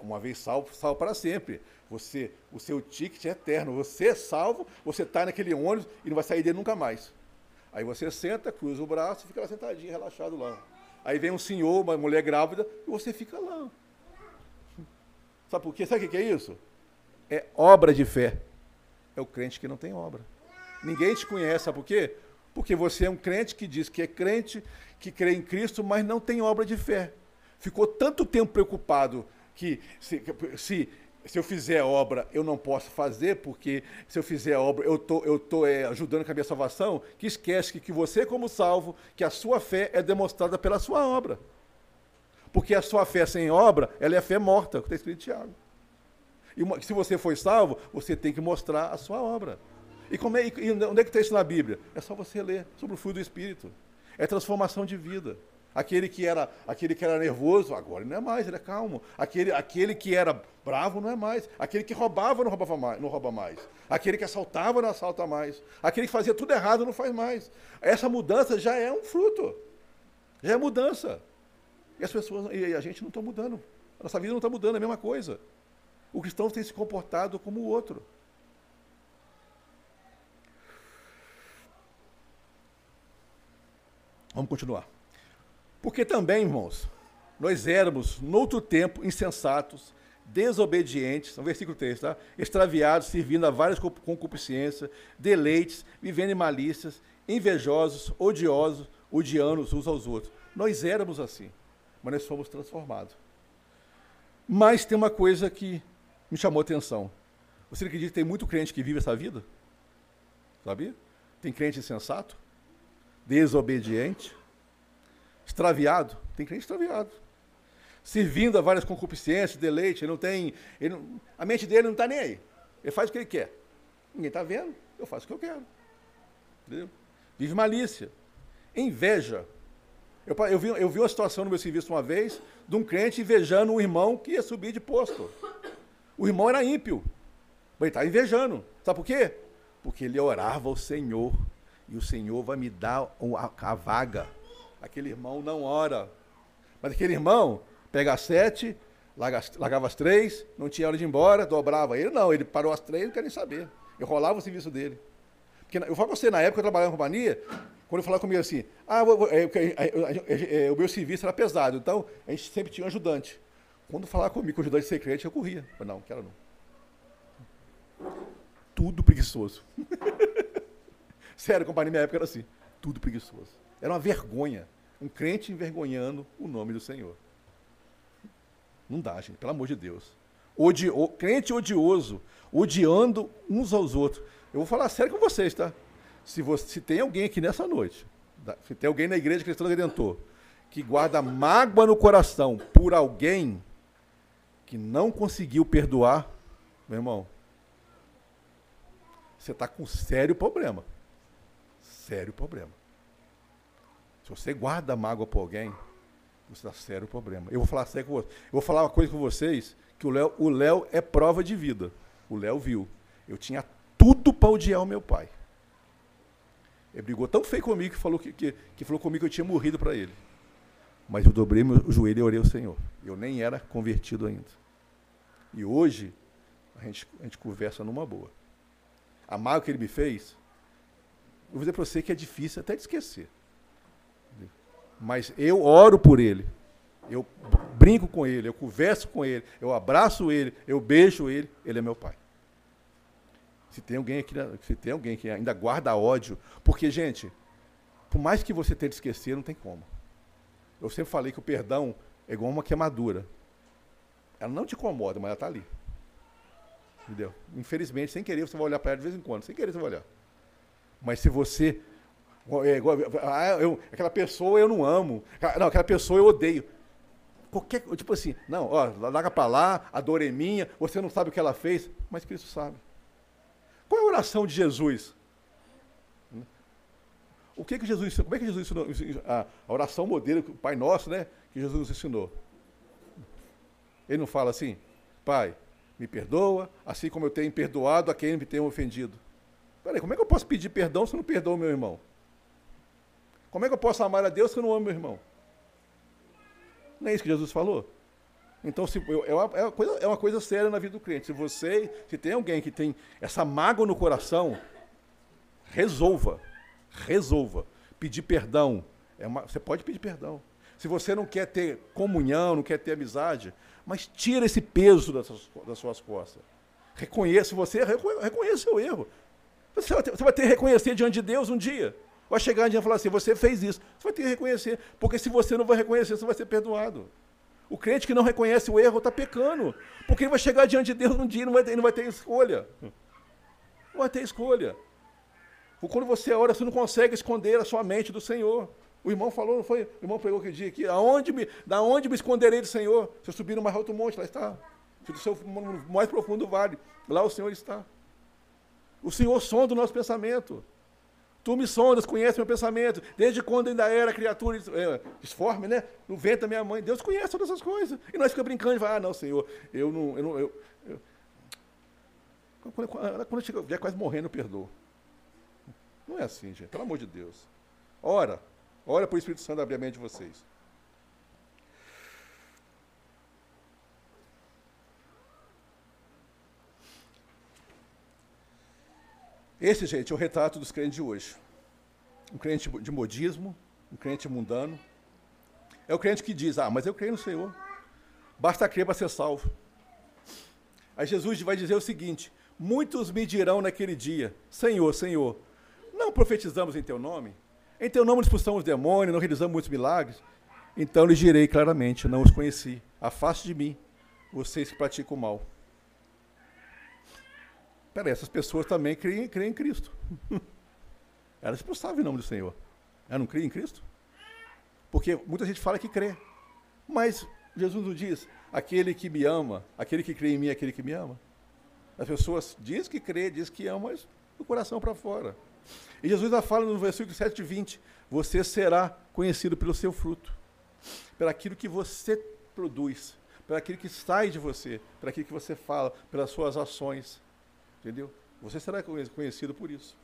uma vez salvo, salvo para sempre. Você, o seu ticket é eterno. Você é salvo, você está naquele ônibus e não vai sair dele nunca mais. Aí você senta, cruza o braço e fica lá sentadinho, relaxado lá. Aí vem um senhor, uma mulher grávida, e você fica lá. Sabe por quê? Sabe o que é isso? É obra de fé. É o crente que não tem obra. Ninguém te conhece, sabe por quê? Porque você é um crente que diz que é crente, que crê em Cristo, mas não tem obra de fé. Ficou tanto tempo preocupado que se, se, se eu fizer obra eu não posso fazer, porque se eu fizer obra eu tô, estou tô, é, ajudando com a minha salvação, que esquece que, que você, como salvo, que a sua fé é demonstrada pela sua obra. Porque a sua fé sem obra, ela é fé morta, que está escrito em Tiago. E se você foi salvo, você tem que mostrar a sua obra. E, como é, e onde é que está isso na Bíblia? É só você ler sobre o fruto do Espírito. É transformação de vida. Aquele que era, aquele que era nervoso, agora não é mais, ele é calmo. Aquele, aquele que era bravo não é mais. Aquele que roubava não, roubava mais, não rouba mais. Aquele que assaltava não assalta mais. Aquele que fazia tudo errado não faz mais. Essa mudança já é um fruto. Já é mudança. E as pessoas, e a gente não está mudando. A nossa vida não está mudando, é a mesma coisa. O cristão tem se comportado como o outro. Vamos continuar. Porque também, irmãos, nós éramos, noutro tempo, insensatos, desobedientes, no versículo 3, tá? Extraviados, servindo a várias concupiscências, deleites, vivendo em malícias, invejosos, odiosos, odiando uns aos outros. Nós éramos assim, mas nós fomos transformados. Mas tem uma coisa que me chamou a atenção. Você acredita que tem muito crente que vive essa vida? Sabia? Tem crente insensato, desobediente, extraviado. Tem crente extraviado. Servindo a várias concupiscências, deleite, ele não tem. Ele não, a mente dele não está nem aí. Ele faz o que ele quer. Ninguém está vendo, eu faço o que eu quero. Entendeu? Vive malícia. Inveja. Eu, eu, vi, eu vi uma situação no meu serviço uma vez de um crente invejando um irmão que ia subir de posto. O irmão era ímpio. Mas ele estava invejando. Sabe por quê? Porque ele orava ao Senhor. E o Senhor vai me dar a, vaga. Aquele irmão não ora. Mas aquele irmão pega as sete, largava as três, não tinha hora de ir embora, dobrava. Ele não, ele parou as três, não quer nem saber. Eu rolava o serviço dele. Porque eu falo com você, na época eu trabalhava em companhia, quando falava comigo assim, ah, é, é, é, o meu serviço era pesado, então a gente sempre tinha um ajudante. Quando falava comigo com o ajudante secreto, eu corria. Eu falei, não, quero não. Tudo preguiçoso. Sério, companhia, minha época era assim. Tudo preguiçoso. Era uma vergonha. Um crente envergonhando o nome do Senhor. Não dá, gente, pelo amor de Deus. Odi crente odioso, odiando uns aos outros. Eu vou falar sério com vocês, tá? Se, você, se tem alguém aqui nessa noite, se tem alguém na igreja cristã do Redentor, que guarda mágoa no coração por alguém que não conseguiu perdoar, meu irmão, você está com sério problema. Sério problema. Se você guarda mágoa por alguém, você está sério problema. Eu vou falar sério com você. Eu vou falar uma coisa com vocês, que o Léo, o Léo é prova de vida. O Léo viu. Eu tinha tudo para odiar o meu pai. Ele brigou tão feio comigo que falou, que, que, que falou comigo que eu tinha morrido para ele. Mas eu dobrei meu joelho e orei ao Senhor. Eu nem era convertido ainda. E hoje, a gente, a gente conversa numa boa. A mágoa que ele me fez, eu vou dizer para você que é difícil até de esquecer. Mas eu oro por ele. Eu brinco com ele, eu converso com ele, eu abraço ele, eu beijo ele, ele é meu pai. Se tem alguém aqui, se tem alguém que ainda guarda ódio, porque gente, por mais que você tente esquecer, não tem como. Eu sempre falei que o perdão é igual uma queimadura. Ela não te incomoda, mas ela está ali. Entendeu? Infelizmente, sem querer, você vai olhar para ela de vez em quando. Sem querer, você vai olhar. Mas se você é, ah, eu, aquela pessoa eu não amo. Ah, não, aquela pessoa eu odeio. Qualquer, tipo assim, não, ó, larga para lá, a dor é minha, você não sabe o que ela fez, mas Cristo sabe. Qual é a oração de Jesus? O que que Jesus? Como é que Jesus ensinou? A, a oração modelo, o Pai Nosso, né? Que Jesus ensinou. Ele não fala assim, Pai, me perdoa, assim como eu tenho perdoado a quem me tem ofendido. Peraí, como é que eu posso pedir perdão se eu não perdoo meu irmão? Como é que eu posso amar a Deus se eu não amo meu irmão? Não é isso que Jesus falou? Então, se, é, uma, é, uma coisa, é uma coisa séria na vida do crente. Se você, se tem alguém que tem essa mágoa no coração, resolva. Resolva. Pedir perdão. É uma, você pode pedir perdão. Se você não quer ter comunhão, não quer ter amizade, mas tira esse peso das suas, das suas costas. Reconheça, você reconheça o erro. Você vai, ter, você vai ter que reconhecer diante de Deus um dia. Vai chegar um dia e falar assim, você fez isso. Você vai ter que reconhecer. Porque se você não vai reconhecer, você vai ser perdoado. O crente que não reconhece o erro está pecando. Porque ele vai chegar diante de Deus um dia e não vai ter, não vai ter escolha. Não vai ter escolha. Quando você ora, você não consegue esconder a sua mente do Senhor. O irmão falou, não foi? O irmão pregou aquele dia aqui. Aonde me, da onde me esconderei do Senhor? Se eu subir no mais alto monte, lá está. Se eu no mais profundo vale, lá o Senhor está. O Senhor sonda o nosso pensamento. Tu me sondas, conhece meu pensamento. Desde quando ainda era criatura é, disforme, né? No ventre da minha mãe. Deus conhece todas essas coisas. E nós ficamos brincando e falamos, ah, não, Senhor, eu não. Eu não eu, eu. Quando, quando, quando eu estiver quase morrendo, eu perdoo. Não é assim, gente. Pelo amor de Deus. Ora. Ora para o Espírito Santo abrir a mente de vocês. Esse, gente, é o retrato dos crentes de hoje. Um crente de modismo, um crente mundano. É o crente que diz: Ah, mas eu creio no Senhor. Basta crer para ser salvo. Aí Jesus vai dizer o seguinte: Muitos me dirão naquele dia: Senhor, Senhor, não profetizamos em teu nome? Em teu nome expulsamos demônios, não realizamos muitos milagres? Então lhes direi claramente: Não os conheci. Afaste de mim, vocês que praticam o mal. Peraí, essas pessoas também creem, creem em Cristo. Elas expulsavam em nome do Senhor. Elas não creem em Cristo? Porque muita gente fala que crê. Mas Jesus nos diz: aquele que me ama, aquele que crê em mim, é aquele que me ama. As pessoas dizem que crê, dizem que ama, mas do coração para fora. E Jesus ainda fala no versículo 7 e 20: Você será conhecido pelo seu fruto, pelo aquilo que você produz, pelo aquilo que sai de você, pelo aquilo que você fala, pelas suas ações. Entendeu? Você será conhecido por isso.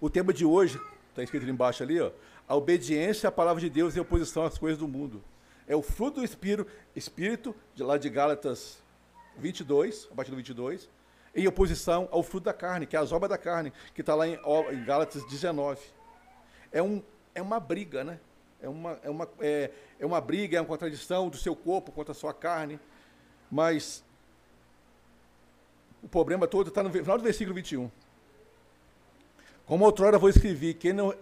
O tema de hoje, está escrito ali embaixo ali, ó, a obediência à palavra de Deus em oposição às coisas do mundo. É o fruto do Espírito, espírito de lá de Gálatas 22, a partir do 22, em oposição ao fruto da carne, que é as obras da carne, que está lá em, em, Gálatas 19. É, um, é uma briga, né? É uma, é, uma, é, é uma briga, é uma contradição do seu corpo contra a sua carne, mas o problema todo está no final do versículo 21. Como outrora vou escrever, que não,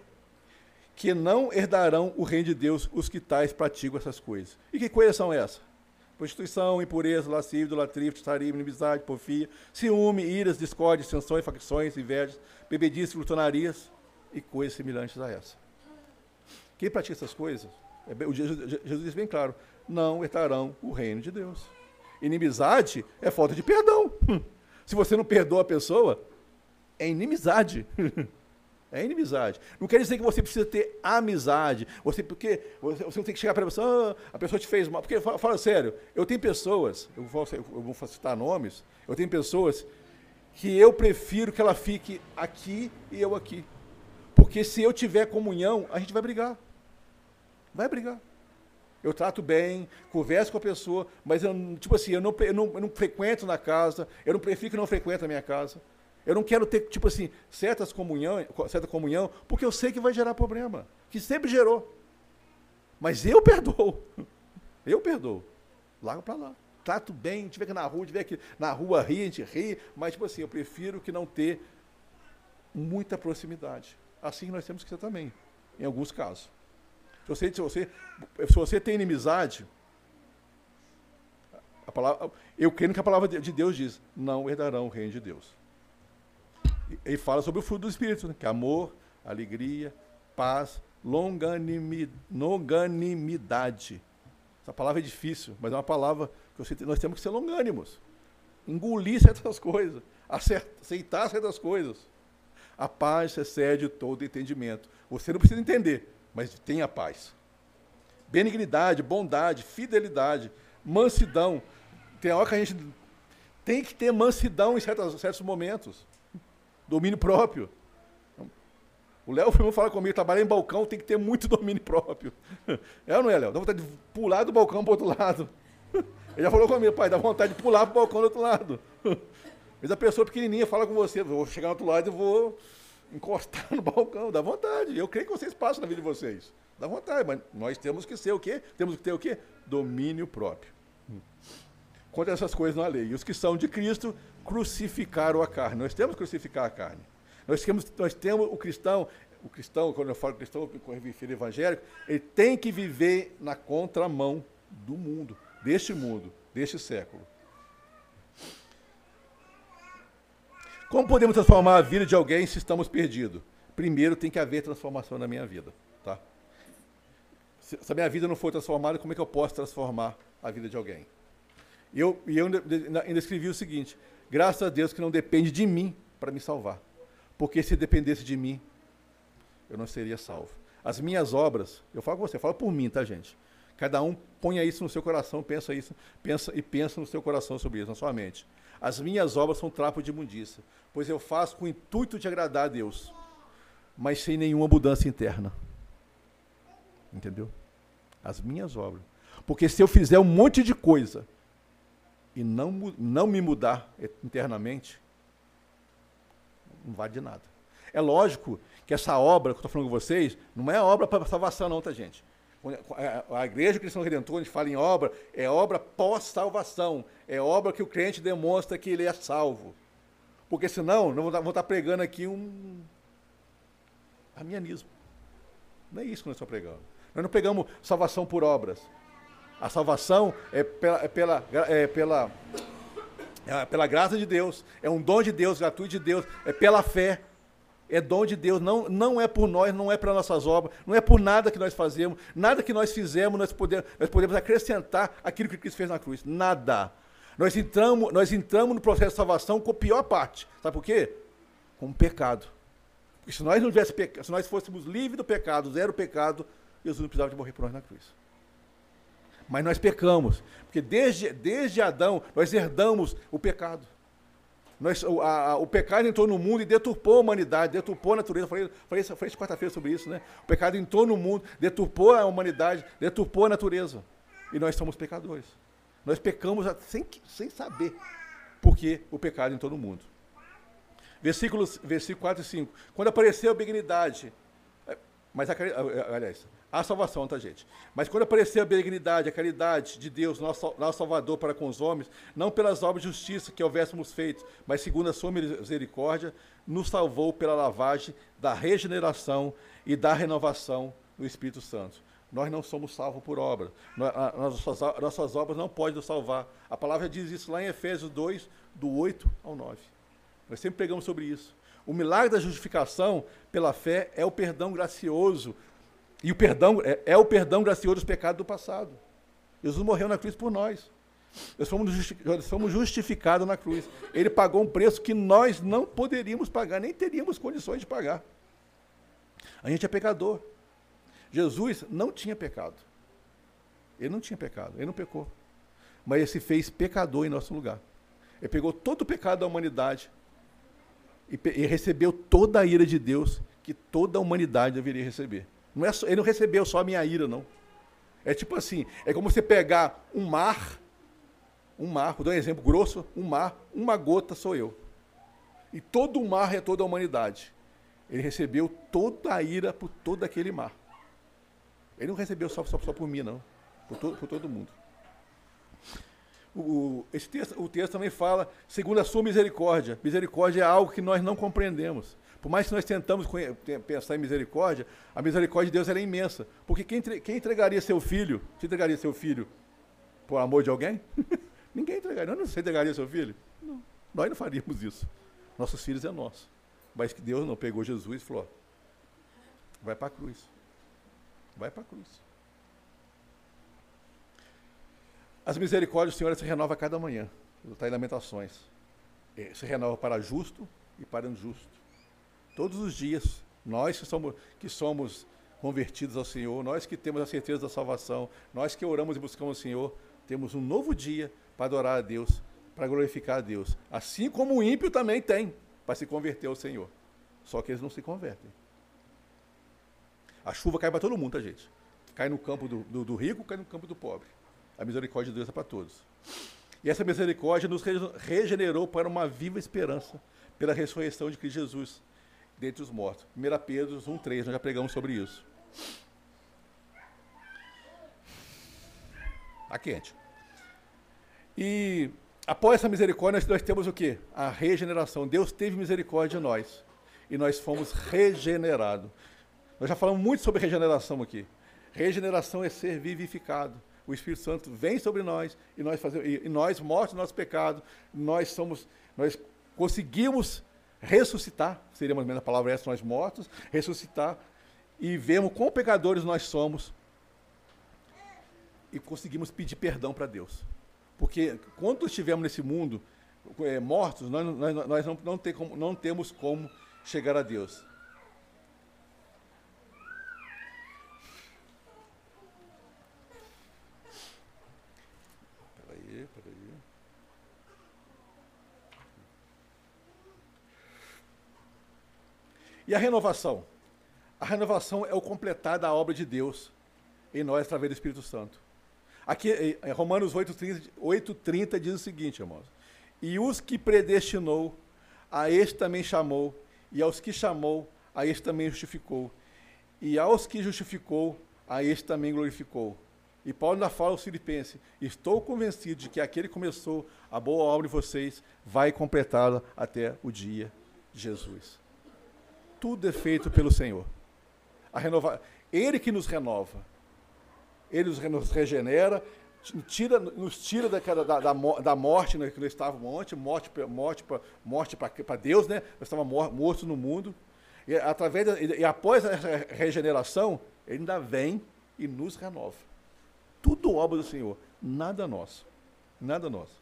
que não herdarão o reino de Deus os que tais praticam essas coisas. E que coisas são essas? Prostituição, impureza, lascívia, idolatria, titaria, inimizade, porfia, ciúme, iras, discórdia, dissensões, facções, invejas, bebedices, glutonarias e coisas semelhantes a essa. Quem pratica essas coisas, é Jesus, Jesus diz bem claro, não herdarão o reino de Deus. Inimizade é falta de perdão. Se você não perdoa a pessoa, é inimizade. É inimizade. Não quer dizer que você precisa ter amizade. Você, porque você, você não tem que chegar para a pessoa, ah, a pessoa te fez mal. Porque, fala, fala, sério, eu tenho pessoas, eu vou, eu vou citar nomes, eu tenho pessoas que eu prefiro que ela fique aqui e eu aqui. Porque se eu tiver comunhão, a gente vai brigar. Vai brigar. Eu trato bem, converso com a pessoa, mas eu, tipo assim, eu não, eu não, eu não frequento na casa, eu não prefiro que não frequente a minha casa. Eu não quero ter, tipo assim, certas comunhão, certa comunhão, porque eu sei que vai gerar problema, que sempre gerou. Mas eu perdoo. Eu perdoo. Largo para lá. Trato bem, tiver aqui na rua, tiver aqui na rua ri, a gente ri, mas tipo assim, eu prefiro que não ter muita proximidade. Assim nós temos que ser também, em alguns casos. Se você, se você, se você tem inimizade, a palavra, eu creio que a palavra de Deus diz: não herdarão o reino de Deus. Ele fala sobre o fruto do Espírito, né? que é amor, alegria, paz, longanimidade. Essa palavra é difícil, mas é uma palavra que nós temos que ser longânimos. Engolir certas coisas, aceitar certas coisas. A paz excede todo entendimento. Você não precisa entender, mas tenha paz. Benignidade, bondade, fidelidade, mansidão. Tem hora que a gente tem que ter mansidão em certos, certos momentos. Domínio próprio. O Léo foi falar comigo, trabalhar em balcão tem que ter muito domínio próprio. É ou não é, Léo? Dá vontade de pular do balcão para outro lado. Ele já falou comigo, pai, dá vontade de pular para o balcão do outro lado. Mas a pessoa pequenininha fala com você, vou chegar do outro lado e vou encostar no balcão, dá vontade. Eu creio que vocês passam na vida de vocês. Dá vontade, mas nós temos que ser o quê? Temos que ter o quê? Domínio próprio. contra essas coisas na lei. E os que são de Cristo crucificaram a carne. Nós temos que crucificar a carne. Nós temos, nós temos o cristão, o cristão, quando eu falo cristão, eu me refiro evangélico, ele tem que viver na contramão do mundo, deste mundo, deste século. Como podemos transformar a vida de alguém se estamos perdidos? Primeiro tem que haver transformação na minha vida, tá? Se, se a minha vida não for transformada, como é que eu posso transformar a vida de alguém? E eu, eu ainda escrevi o seguinte: graças a Deus que não depende de mim para me salvar. Porque se dependesse de mim, eu não seria salvo. As minhas obras, eu falo com você, falo por mim, tá, gente? Cada um ponha isso no seu coração, pensa isso, pensa e pensa no seu coração sobre isso, na sua mente. As minhas obras são trapo de imundícia, pois eu faço com o intuito de agradar a Deus, mas sem nenhuma mudança interna. Entendeu? As minhas obras. Porque se eu fizer um monte de coisa e não, não me mudar internamente, não vale de nada. É lógico que essa obra que eu estou falando com vocês não é obra para salvação, não, tá, gente? A Igreja Cristã Redentor, a gente fala em obra, é obra pós-salvação. É obra que o crente demonstra que ele é salvo. Porque senão, não vou estar pregando aqui um amianismo. Não é isso que nós estamos pregando. Nós não pregamos salvação por obras. A salvação é pela, é pela, é pela, é pela graça de Deus. É um dom de Deus, gratuito de Deus. É pela fé é dom de Deus, não, não é por nós, não é para nossas obras, não é por nada que nós fazemos, nada que nós fizemos, nós podemos, nós podemos acrescentar aquilo que Cristo fez na cruz. Nada. Nós entramos, nós entramos no processo de salvação com a pior parte. Sabe por quê? Com o pecado. Porque se nós não pecado, se nós fôssemos livres do pecado, zero pecado, Jesus não precisava de morrer por nós na cruz. Mas nós pecamos, porque desde, desde Adão nós herdamos o pecado. Nós, o, a, o, pecado entrou no mundo e deturpou a humanidade, deturpou a natureza. Falei, falei, falei quarta-feira sobre isso, né? O pecado entrou no mundo, deturpou a humanidade, deturpou a natureza. E nós somos pecadores. Nós pecamos sem, sem saber porque o pecado entrou no mundo. Versículos, versículo 4 e 5. Quando apareceu a benignidade, mas a, aliás, a salvação, tá, gente? Mas quando apareceu a benignidade, a caridade de Deus, nosso, nosso Salvador para com os homens, não pelas obras de justiça que houvéssemos feito, mas segundo a sua misericórdia, nos salvou pela lavagem da regeneração e da renovação do Espírito Santo. Nós não somos salvos por obra. Nossas, nossas obras não podem nos salvar. A palavra diz isso lá em Efésios 2, do 8 ao 9. Nós sempre pregamos sobre isso. O milagre da justificação pela fé é o perdão gracioso e o perdão é, é o perdão gracioso dos pecados do passado. Jesus morreu na cruz por nós. Nós fomos, nós fomos justificados na cruz. Ele pagou um preço que nós não poderíamos pagar, nem teríamos condições de pagar. A gente é pecador. Jesus não tinha pecado. Ele não tinha pecado, ele não pecou. Mas ele se fez pecador em nosso lugar. Ele pegou todo o pecado da humanidade e, e recebeu toda a ira de Deus que toda a humanidade deveria receber. Não é só, ele não recebeu só a minha ira, não. É tipo assim, é como você pegar um mar, um mar, vou dar um exemplo grosso, um mar, uma gota sou eu. E todo o mar é toda a humanidade. Ele recebeu toda a ira por todo aquele mar. Ele não recebeu só, só, só por mim, não. Por, to, por todo mundo. O, esse texto, o texto também fala, segundo a sua misericórdia. Misericórdia é algo que nós não compreendemos. Por mais que nós tentamos pensar em misericórdia, a misericórdia de Deus é imensa. Porque quem, quem entregaria seu filho? Você entregaria seu filho por amor de alguém? Ninguém entregaria. Não, você entregaria seu filho? Não. Nós não faríamos isso. Nossos filhos é nosso. Mas que Deus não pegou Jesus e falou: vai para a cruz. Vai para a cruz. As misericórdias do Senhor se renovam a cada manhã. Está em Lamentações. É, se renova para justo e para injusto. Todos os dias, nós que somos, que somos convertidos ao Senhor, nós que temos a certeza da salvação, nós que oramos e buscamos o Senhor, temos um novo dia para adorar a Deus, para glorificar a Deus. Assim como o ímpio também tem para se converter ao Senhor. Só que eles não se convertem. A chuva cai para todo mundo, tá, gente? Cai no campo do, do, do rico, cai no campo do pobre. A misericórdia de Deus é para todos. E essa misericórdia nos regenerou para uma viva esperança pela ressurreição de Cristo Jesus dentre os mortos. 1 Pedro 1,3, nós já pregamos sobre isso. Está quente. E após essa misericórdia, nós temos o quê? A regeneração. Deus teve misericórdia de nós. E nós fomos regenerados. Nós já falamos muito sobre regeneração aqui. Regeneração é ser vivificado. O Espírito Santo vem sobre nós e nós fazemos, e nós mortos no nosso pecado, nós somos, nós conseguimos ressuscitar, seria mais ou menos a palavra essa, nós mortos, ressuscitar e vemos quão pecadores nós somos e conseguimos pedir perdão para Deus. Porque quando estivermos nesse mundo é, mortos, nós, nós, nós não, não, tem como, não temos como chegar a Deus. Peraí, peraí. E a renovação? A renovação é o completar da obra de Deus em nós através do Espírito Santo. Aqui, em Romanos 8,30 8, diz o seguinte, irmãos. E os que predestinou, a este também chamou, e aos que chamou, a este também justificou. E aos que justificou, a este também glorificou. E Paulo ainda fala aos filipenses, estou convencido de que aquele que começou a boa obra em vocês vai completá-la até o dia de Jesus. Tudo é feito pelo Senhor. A renova... Ele que nos renova. Ele nos regenera, tira, nos tira daquela, da, da, da morte né, que nós estávamos ontem, morte, morte, morte para Deus, né? Nós estávamos mortos no mundo. E, através e, após a regeneração, ele ainda vem e nos renova. Tudo obra do Senhor, nada nosso. Nada nosso.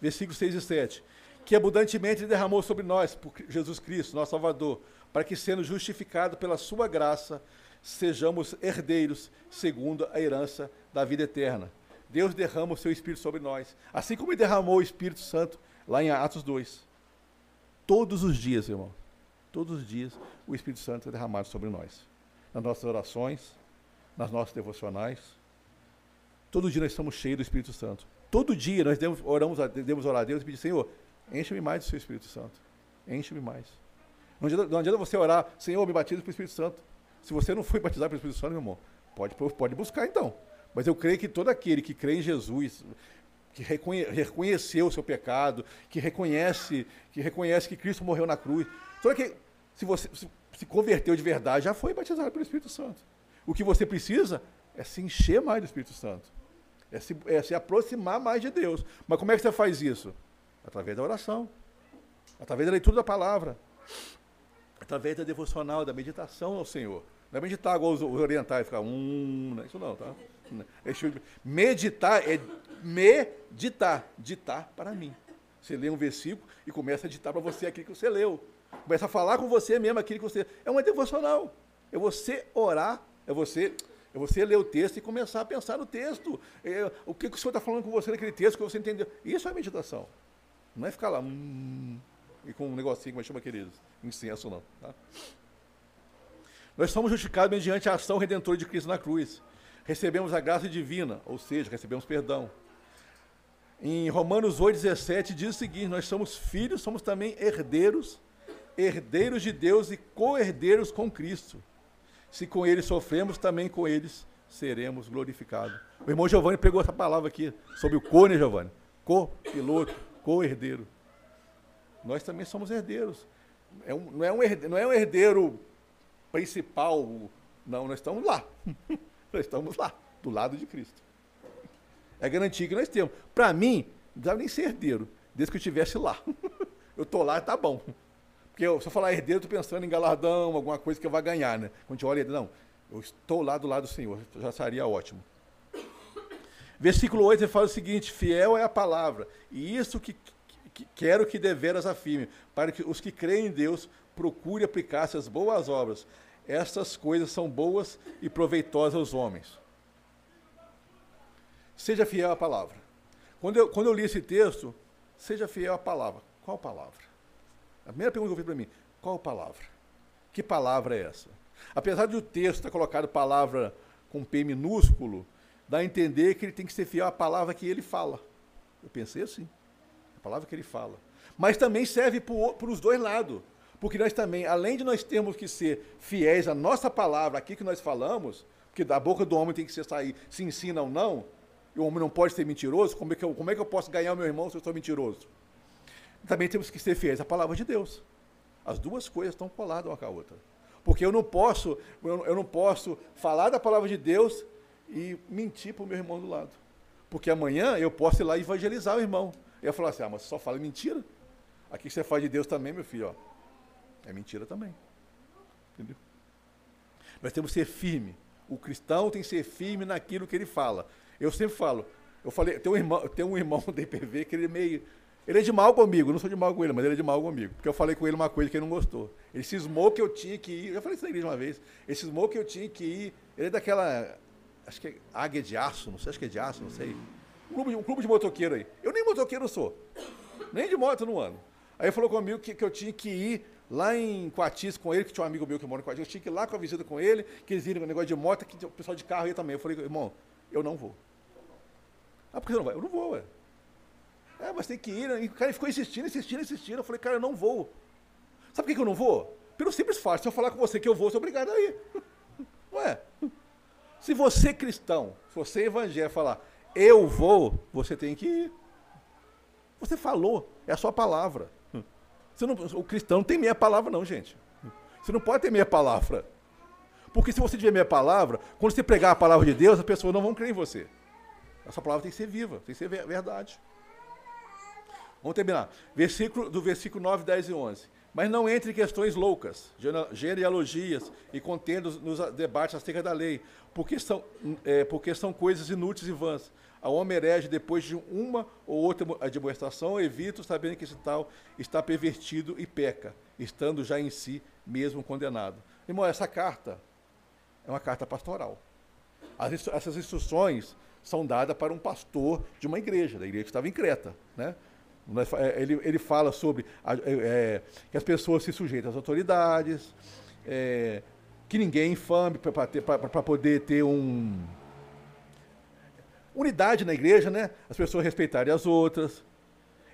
Versículos 6 e 7. Que abundantemente derramou sobre nós, por Jesus Cristo, nosso Salvador, para que, sendo justificado pela sua graça, sejamos herdeiros segundo a herança da vida eterna. Deus derrama o seu Espírito sobre nós, assim como derramou o Espírito Santo lá em Atos 2. Todos os dias, irmão, todos os dias o Espírito Santo é derramado sobre nós. Nas nossas orações, nas nossas devocionais. Todo dia nós estamos cheios do Espírito Santo. Todo dia nós devemos, oramos a, devemos orar a Deus e pedir, Senhor, enche-me mais do seu Espírito Santo. Enche-me mais. Não adianta, não adianta você orar, Senhor, me batiza com o Espírito Santo. Se você não foi batizado pelo Espírito Santo, meu irmão, pode, pode buscar então. Mas eu creio que todo aquele que crê em Jesus, que reconhe, reconheceu o seu pecado, que reconhece, que reconhece que Cristo morreu na cruz, todo aquele, se você se, se converteu de verdade, já foi batizado pelo Espírito Santo. O que você precisa é se encher mais do Espírito Santo. É se, é se aproximar mais de Deus. Mas como é que você faz isso? Através da oração. Através da leitura da palavra através da devocional, da meditação ao Senhor. Não é meditar igual os orientais, ficar um, não é isso não, tá? É meditar é meditar, ditar para mim. Você lê um versículo e começa a ditar para você aquilo que você leu. Começa a falar com você mesmo aquilo que você. É uma devocional. É você orar, é você, é você ler o texto e começar a pensar no texto. É, o que, que o Senhor está falando com você naquele texto que você entendeu. Isso é meditação. Não é ficar lá. Hum, e com um negocinho, como chama, queridos? Incenso não. Tá? Nós somos justificados mediante a ação redentora de Cristo na cruz. Recebemos a graça divina, ou seja, recebemos perdão. Em Romanos 8,17 diz o seguinte: Nós somos filhos, somos também herdeiros, herdeiros de Deus e co-herdeiros com Cristo. Se com eles sofremos, também com eles seremos glorificados. O irmão Giovanni pegou essa palavra aqui, sobre o co, né, Giovanni? Co-piloto, co-herdeiro nós também somos herdeiros. É um, não, é um herdeiro, não é um herdeiro principal, não, nós estamos lá. nós estamos lá, do lado de Cristo. É a garantia que nós temos. Para mim, não precisava nem ser herdeiro, desde que eu estivesse lá. eu estou lá, está bom. Porque eu, se eu falar herdeiro, estou pensando em galardão, alguma coisa que eu vou ganhar, né? Quando a gente olha, não, eu estou lá do lado do Senhor, já seria ótimo. Versículo 8 ele fala o seguinte: fiel é a palavra, e isso que quero que deveras afirme, para que os que creem em Deus procurem aplicar essas boas obras. Estas coisas são boas e proveitosas aos homens. Seja fiel à palavra. Quando eu, quando eu li esse texto, seja fiel à palavra. Qual palavra? A primeira pergunta que eu fiz para mim, qual palavra? Que palavra é essa? Apesar de o texto estar colocado palavra com P minúsculo, dá a entender que ele tem que ser fiel à palavra que ele fala. Eu pensei assim. A palavra que ele fala. Mas também serve para os dois lados. Porque nós também, além de nós termos que ser fiéis à nossa palavra, aqui que nós falamos, porque da boca do homem tem que ser sair se ensina ou não, o homem não pode ser mentiroso, como é que eu, como é que eu posso ganhar o meu irmão se eu sou mentiroso? Também temos que ser fiéis à palavra de Deus. As duas coisas estão coladas uma com a outra. Porque eu não posso, eu não posso falar da palavra de Deus e mentir para o meu irmão do lado. Porque amanhã eu posso ir lá evangelizar o irmão. E eu falar assim, ah, mas você só fala mentira? Aqui você fala de Deus também, meu filho, ó. É mentira também. Entendeu? Nós temos que ser firme. O cristão tem que ser firme naquilo que ele fala. Eu sempre falo, eu falei, tem um irmão, tem um irmão do IPV que ele é meio. Ele é de mal comigo, não sou de mal com ele, mas ele é de mal comigo. Porque eu falei com ele uma coisa que ele não gostou. Ele cismou que eu tinha que ir. Eu falei isso na igreja uma vez. Ele cismou que eu tinha que ir. Ele é daquela. Acho que é águia de aço, não sei, acho que é de aço, não sei. Um clube, um clube de motoqueiro aí. Eu nem motoqueiro sou. Nem de moto no ano. Aí falou comigo que, que eu tinha que ir lá em Coatis com ele, que tinha um amigo meu que mora em Coatis, eu tinha que ir lá com a visita com ele, que eles viram o negócio de moto, que o pessoal de carro ia também. Eu falei, irmão, eu não vou. Ah, por que você não vai? Eu não vou, ué. É, mas tem que ir. Né? E o cara ficou insistindo, insistindo, insistindo. Eu falei, cara, eu não vou. Sabe por que, que eu não vou? Pelo simples fato, se eu falar com você que eu vou, eu sou obrigado a ir. Ué. Se você cristão, se você evangélico falar, eu vou, você tem que ir. Você falou, é a sua palavra. Não, o cristão não tem meia palavra, não, gente. Você não pode ter meia palavra. Porque se você tiver meia palavra, quando você pregar a palavra de Deus, as pessoas não vão crer em você. Essa palavra tem que ser viva, tem que ser verdade. Vamos terminar. Versículo, do versículo 9, 10 e 11. Mas não entre em questões loucas, genealogias e contendas nos debates acerca da lei, porque são, é, porque são coisas inúteis e vãs, a homem herege depois de uma ou outra admoestação, evita sabendo que esse tal está pervertido e peca, estando já em si mesmo condenado. Irmão, essa carta é uma carta pastoral. As, essas instruções são dadas para um pastor de uma igreja, da igreja que estava em Creta. Né? É, ele, ele fala sobre a, é, é, que as pessoas se sujeitam às autoridades, é, que ninguém é infame para poder ter um, unidade na igreja, né? As pessoas respeitarem as outras.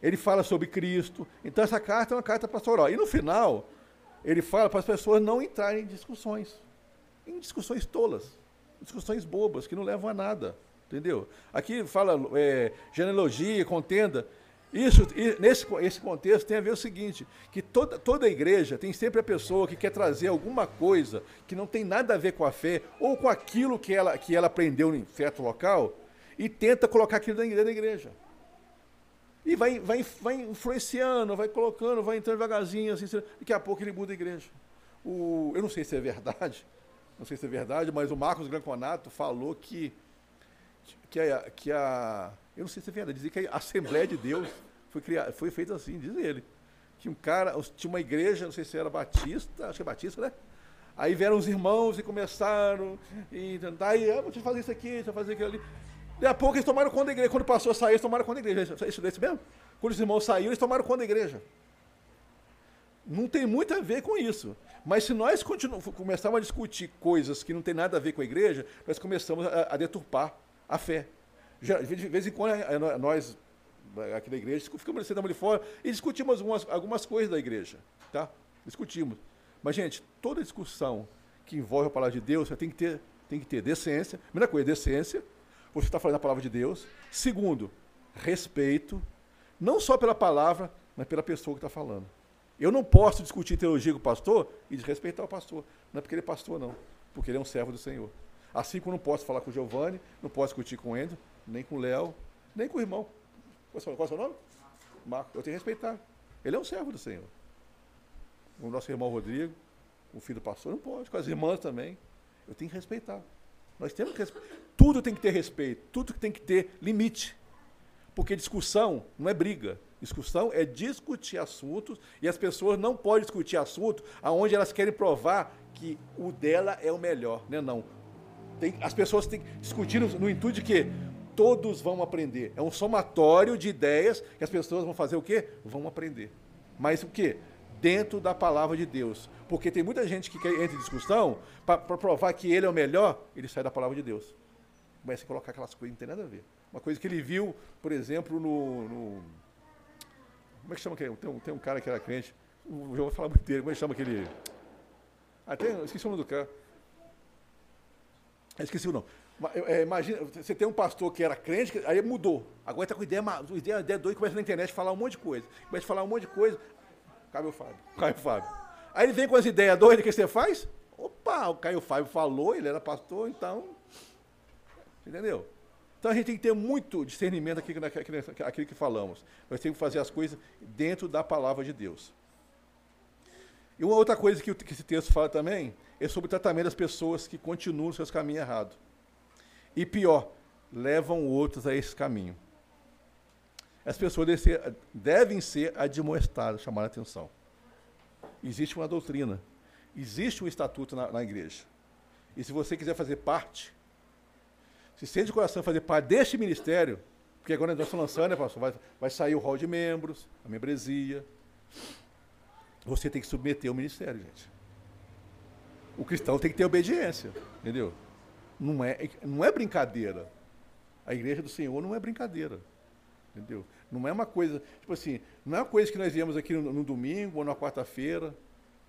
Ele fala sobre Cristo. Então essa carta é uma carta pastoral. E no final, ele fala para as pessoas não entrarem em discussões. Em discussões tolas. Discussões bobas, que não levam a nada. Entendeu? Aqui fala é, genealogia, contenda. Isso, nesse esse contexto tem a ver o seguinte, que toda, toda igreja tem sempre a pessoa que quer trazer alguma coisa que não tem nada a ver com a fé, ou com aquilo que ela, que ela aprendeu em certo local, e tenta colocar aquilo dentro da igreja. E vai, vai, vai influenciando, vai colocando, vai entrando devagarzinho, assim, daqui a pouco ele muda a igreja. O, eu não sei se é verdade, não sei se é verdade, mas o Marcos Granconato falou que, que, a, que a. Eu não sei se é verdade, dizia que a Assembleia de Deus foi, criada, foi feita assim, diz ele. Que um cara, tinha uma igreja, não sei se era batista, acho que é batista, né? Aí vieram os irmãos e começaram, e daí, ah, deixa eu fazer isso aqui, deixa eu fazer aquilo ali. Daqui a pouco eles tomaram conta da igreja. Quando passou a sair, eles tomaram conta da igreja. Isso desse mesmo? Quando os irmãos saíram, eles tomaram conta da igreja. Não tem muito a ver com isso. Mas se nós começarmos a discutir coisas que não tem nada a ver com a igreja, nós começamos a, a deturpar a fé. De vez em quando, nós, aqui da igreja, ficamos sentamos ali fora e discutimos algumas, algumas coisas da igreja. Tá? Discutimos. Mas, gente, toda discussão que envolve a palavra de Deus, você tem que ter, tem que ter decência. Primeira coisa, decência você está falando a palavra de Deus. Segundo, respeito, não só pela palavra, mas pela pessoa que está falando. Eu não posso discutir teologia com o pastor e desrespeitar o pastor. Não é porque ele é pastor, não. Porque ele é um servo do Senhor. Assim como não posso falar com o Giovanni, não posso discutir com o Endo, nem com o Léo, nem com o irmão. Qual é o seu nome? Marco. Eu tenho que respeitar. Ele é um servo do Senhor. O nosso irmão Rodrigo, o filho do pastor, não pode. Com as irmãs também. Eu tenho que respeitar. Nós temos que tudo tem que ter respeito, tudo tem que ter limite. Porque discussão não é briga. Discussão é discutir assuntos e as pessoas não podem discutir assunto aonde elas querem provar que o dela é o melhor, né? Não. Tem, as pessoas têm que discutir no, no intuito de que todos vão aprender. É um somatório de ideias que as pessoas vão fazer o quê? Vão aprender. Mas o quê? dentro da palavra de Deus. Porque tem muita gente que entra em discussão para provar que ele é o melhor, ele sai da palavra de Deus. Começa a colocar aquelas coisas que não tem nada a ver. Uma coisa que ele viu, por exemplo, no. no como é que chama aquele? Tem um, tem um cara que era crente. Eu vou falar muito dele. Como é que chama aquele. Até ah, esqueci o nome do cara. Esqueci o nome. É, imagina, você tem um pastor que era crente, aí mudou. Agora está com ideia, ideia, ideia doida, começa na internet a falar um monte de coisa. Começa a falar um monte de coisa. Caio Fábio, Caio Fábio. Aí ele vem com as ideias doidas, o que você faz? Opa, o Caio Fábio falou, ele era pastor, então. Entendeu? Então a gente tem que ter muito discernimento aqui, aquilo que falamos. Nós temos que fazer as coisas dentro da palavra de Deus. E uma outra coisa que, esse texto fala também é sobre o tratamento das pessoas que continuam seus caminhos errados. E pior, levam outros a esse caminho. As pessoas devem ser admoestadas, chamar a atenção. Existe uma doutrina, existe um estatuto na, na igreja. E se você quiser fazer parte, se sente de coração fazer parte deste ministério, porque agora nós estamos lançando, né, pastor? Vai, vai sair o hall de membros, a membresia. Você tem que submeter o ministério, gente. O cristão tem que ter obediência, entendeu? Não é, não é brincadeira. A igreja do Senhor não é brincadeira. Entendeu? Não é uma coisa, tipo assim, não é uma coisa que nós viemos aqui no, no domingo ou na quarta-feira,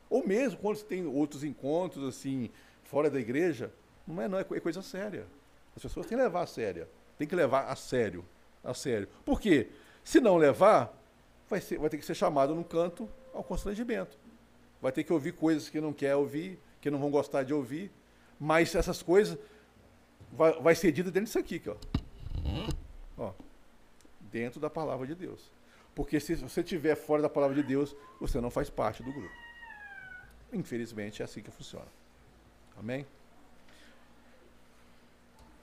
ou mesmo quando tem outros encontros assim, fora da igreja, não é não, é, é coisa séria. As pessoas têm que levar a sério. Tem que levar a sério. A sério. Por quê? Se não levar, vai, ser, vai ter que ser chamado num canto ao constrangimento. Vai ter que ouvir coisas que não quer ouvir, que não vão gostar de ouvir. Mas essas coisas vai, vai ser dito dentro disso aqui, aqui ó. ó. Dentro da palavra de Deus. Porque se você estiver fora da palavra de Deus, você não faz parte do grupo. Infelizmente é assim que funciona. Amém?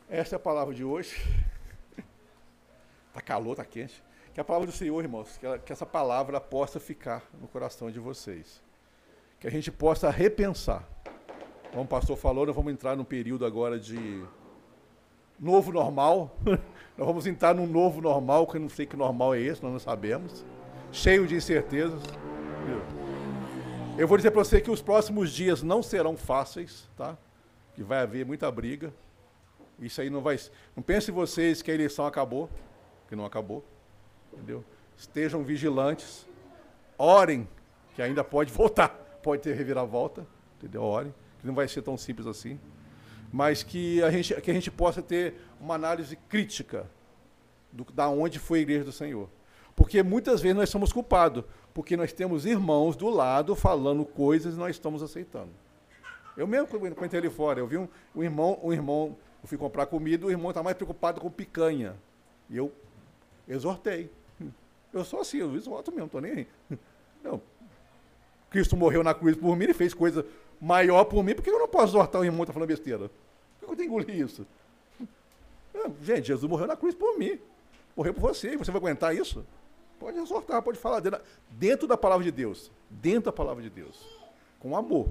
Essa é a palavra de hoje. Está calor, está quente. Que a palavra do Senhor, irmãos, que, ela, que essa palavra possa ficar no coração de vocês. Que a gente possa repensar. Como o pastor falou, nós vamos entrar num período agora de novo normal. nós vamos entrar num novo normal, que eu não sei que normal é esse, nós não sabemos. Cheio de incertezas. Eu vou dizer para você que os próximos dias não serão fáceis, tá? Que vai haver muita briga. Isso aí não vai. Não pense vocês que a eleição acabou, que não acabou. Entendeu? Estejam vigilantes. Orem, que ainda pode voltar, pode ter reviravolta. Entendeu? Orem, que não vai ser tão simples assim. Mas que a gente, que a gente possa ter uma análise crítica do, da onde foi a igreja do Senhor. Porque muitas vezes nós somos culpados, porque nós temos irmãos do lado falando coisas e nós estamos aceitando. Eu mesmo, quando entrei ali fora, eu vi um, um irmão, um irmão eu fui comprar comida, o irmão está mais preocupado com picanha. E eu exortei. Eu sou assim, eu exorto mesmo, estou nem aí. Não. Cristo morreu na cruz por mim, ele fez coisa maior por mim, por que eu não posso exortar o irmão que está falando besteira? Que engolir isso? gente, Jesus morreu na cruz por mim. Morreu por você. Você vai aguentar isso? Pode exortar, pode falar dentro, dentro da palavra de Deus. Dentro da palavra de Deus. Com amor.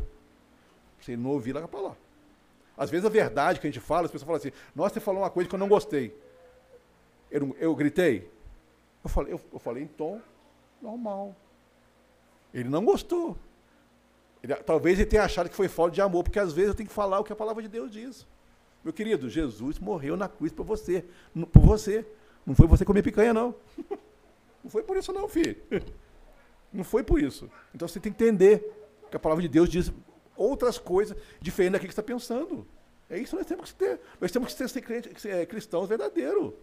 Você não ouvir, lá para lá. Às vezes a verdade que a gente fala, as pessoas falam assim, nossa, você falou uma coisa que eu não gostei. Eu, eu gritei? Eu falei, eu, eu falei em tom normal. Ele não gostou. Ele, talvez ele tenha achado que foi falta de amor, porque às vezes eu tenho que falar o que a palavra de Deus diz. Meu querido, Jesus morreu na cruz por você. Por você. Não foi você comer picanha, não. Não foi por isso, não, filho. Não foi por isso. Então você tem que entender que a palavra de Deus diz outras coisas diferentes daquilo que você está pensando. É isso que nós temos que ter. Nós temos que ser, ser é, cristãos verdadeiros.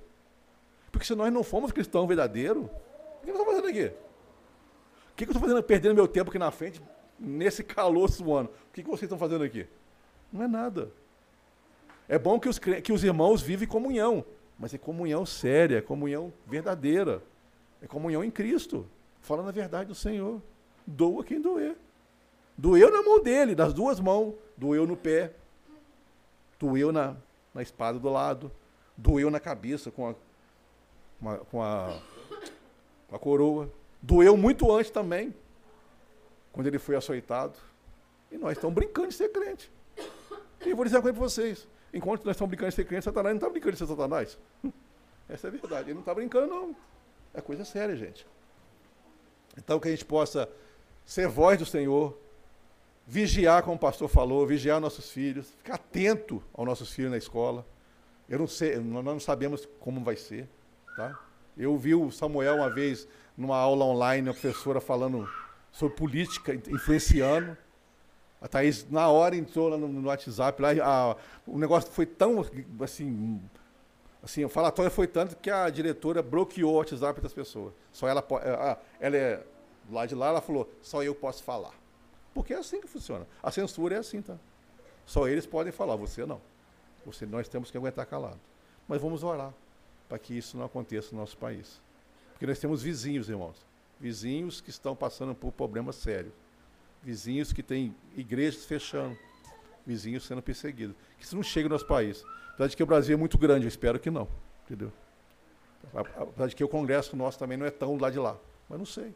Porque se nós não formos cristãos verdadeiros, o que eu estou fazendo aqui? O que eu estou fazendo perdendo meu tempo aqui na frente, nesse calor suando? O que vocês estão fazendo aqui? Não é nada. É bom que os, que os irmãos vivem comunhão, mas é comunhão séria, é comunhão verdadeira. É comunhão em Cristo, falando a verdade do Senhor. Doa quem doer. Doeu na mão dele, das duas mãos. Doeu no pé. Doeu na, na espada do lado. Doeu na cabeça com a, uma, com a, com a coroa. Doeu muito antes também, quando ele foi açoitado. E nós estamos brincando de ser crente. E eu vou dizer uma coisa para vocês. Enquanto nós estamos brincando de ser crente, Satanás não está brincando de ser Satanás. Essa é a verdade. Ele não está brincando, não. É coisa séria, gente. Então que a gente possa ser voz do Senhor, vigiar, como o pastor falou, vigiar nossos filhos, ficar atento aos nossos filhos na escola. Eu não sei, nós não sabemos como vai ser, tá? Eu vi o Samuel uma vez numa aula online, uma professora falando sobre política, influenciando. A Thaís, na hora, entrou lá no, no WhatsApp, lá, a, o negócio foi tão, assim, assim, o falatório foi tanto que a diretora bloqueou o WhatsApp das pessoas. Só ela pode, ela é lá de lá, ela falou, só eu posso falar. Porque é assim que funciona. A censura é assim, tá? Só eles podem falar, você não. Você, nós temos que aguentar calado. Mas vamos orar para que isso não aconteça no nosso país. Porque nós temos vizinhos, irmãos. Vizinhos que estão passando por problemas sérios. Vizinhos que têm igrejas fechando. Vizinhos sendo perseguidos. Que isso não chega no nosso país. Apesar de que o Brasil é muito grande, eu espero que não. Entendeu? Apesar de que o Congresso nosso também não é tão lá de lá. Mas não sei.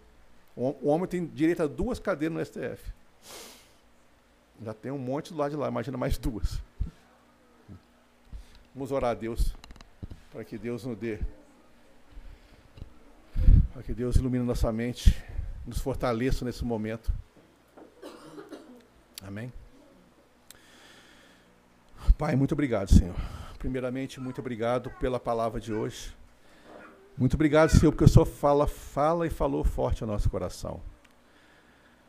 O homem tem direito a duas cadeiras no STF. Já tem um monte do lado de lá, imagina mais duas. Vamos orar a Deus, para que Deus nos dê, para que Deus ilumine nossa mente, nos fortaleça nesse momento. Amém? Pai, muito obrigado, Senhor. Primeiramente, muito obrigado pela palavra de hoje. Muito obrigado, Senhor, porque o Senhor fala, fala e falou forte ao nosso coração.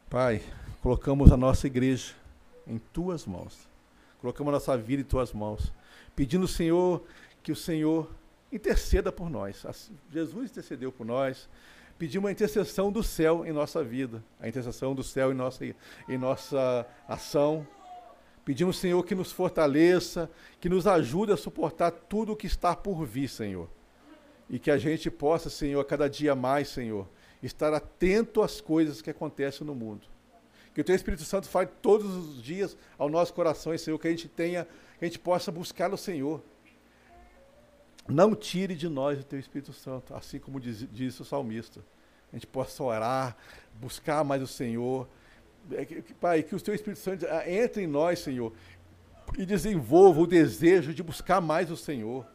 Pai, colocamos a nossa igreja em tuas mãos. Colocamos a nossa vida em tuas mãos. Pedindo, Senhor, que o Senhor interceda por nós. Jesus intercedeu por nós. Pedimos a intercessão do céu em nossa vida, a intercessão do céu em nossa, em nossa ação. Pedimos, Senhor, que nos fortaleça, que nos ajude a suportar tudo o que está por vir, Senhor. E que a gente possa, Senhor, cada dia mais, Senhor, estar atento às coisas que acontecem no mundo. Que o Teu Espírito Santo fale todos os dias ao nosso coração, Senhor, que a gente tenha, que a gente possa buscar o Senhor. Não tire de nós o Teu Espírito Santo, assim como diz, diz o salmista. A gente possa orar, buscar mais o Senhor. É pai, que o Teu Espírito Santo ah, entre em nós, Senhor, e desenvolva o desejo de buscar mais o Senhor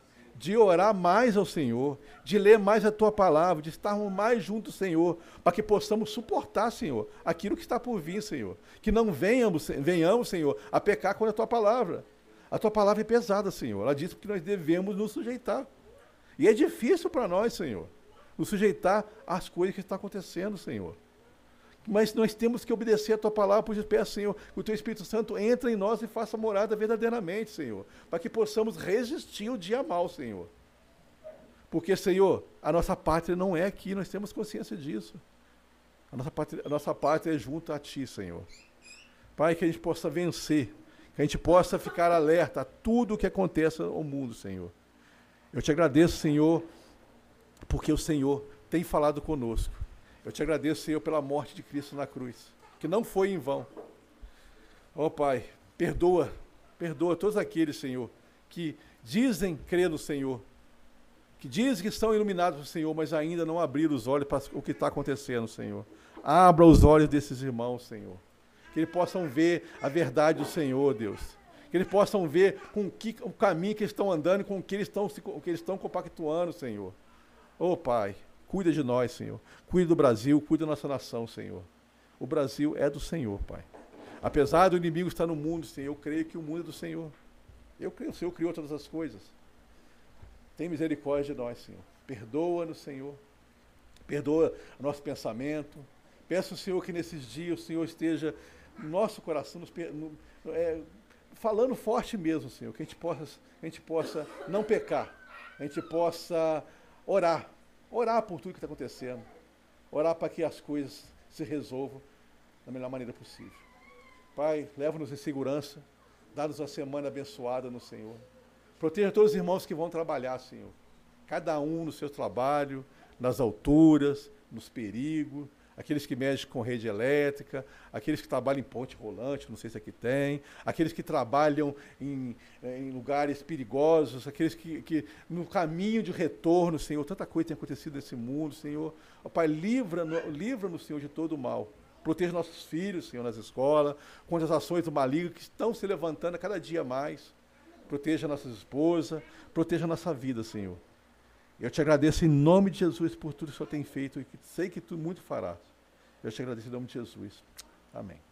de orar mais ao Senhor, de ler mais a tua palavra, de estarmos mais juntos, Senhor, para que possamos suportar, Senhor, aquilo que está por vir, Senhor. Que não venhamos, venhamos, Senhor, a pecar contra a tua palavra. A tua palavra é pesada, Senhor. Ela diz que nós devemos nos sujeitar. E é difícil para nós, Senhor, nos sujeitar às coisas que estão acontecendo, Senhor. Mas nós temos que obedecer a tua palavra, por isso peço, Senhor, que o teu Espírito Santo entre em nós e faça morada verdadeiramente, Senhor, para que possamos resistir o dia mal, Senhor. Porque, Senhor, a nossa pátria não é aqui, nós temos consciência disso. A nossa pátria, a nossa pátria é junto a Ti, Senhor. Pai, que a gente possa vencer, que a gente possa ficar alerta a tudo o que acontece no mundo, Senhor. Eu te agradeço, Senhor, porque o Senhor tem falado conosco. Eu te agradeço, Senhor, pela morte de Cristo na cruz, que não foi em vão. Ó oh, Pai, perdoa, perdoa todos aqueles, Senhor, que dizem crer no Senhor, que dizem que estão iluminados pelo Senhor, mas ainda não abriram os olhos para o que está acontecendo, Senhor. Abra os olhos desses irmãos, Senhor. Que eles possam ver a verdade do Senhor, Deus. Que eles possam ver com que, o caminho que eles estão andando, com o que eles estão, que eles estão compactuando, Senhor. Ô oh, Pai, Cuida de nós, Senhor. Cuida do Brasil, cuida da nossa nação, Senhor. O Brasil é do Senhor, Pai. Apesar do inimigo estar no mundo, Senhor, eu creio que o mundo é do Senhor. Eu creio, o Senhor criou todas as coisas. Tem misericórdia de nós, Senhor. Perdoa-nos, Senhor. Perdoa o nosso pensamento. Peço, Senhor, que nesses dias o Senhor esteja nosso coração, nos, no, é, falando forte mesmo, Senhor, que a gente possa, a gente possa não pecar, a gente possa orar, Orar por tudo que está acontecendo. Orar para que as coisas se resolvam da melhor maneira possível. Pai, leva-nos em segurança. Dá-nos uma semana abençoada no Senhor. Proteja todos os irmãos que vão trabalhar, Senhor. Cada um no seu trabalho, nas alturas, nos perigos aqueles que mexem com rede elétrica, aqueles que trabalham em ponte rolante, não sei se aqui tem, aqueles que trabalham em, em lugares perigosos, aqueles que, que, no caminho de retorno, Senhor, tanta coisa tem acontecido nesse mundo, Senhor. Pai, livra-nos, livra Senhor, de todo o mal. Proteja nossos filhos, Senhor, nas escolas, contra as ações do maligno que estão se levantando a cada dia mais. Proteja nossas esposas, proteja nossa vida, Senhor. Eu te agradeço em nome de Jesus por tudo que o Senhor tem feito e sei que tu muito farás. Eu te agradeço em nome de Jesus. Amém.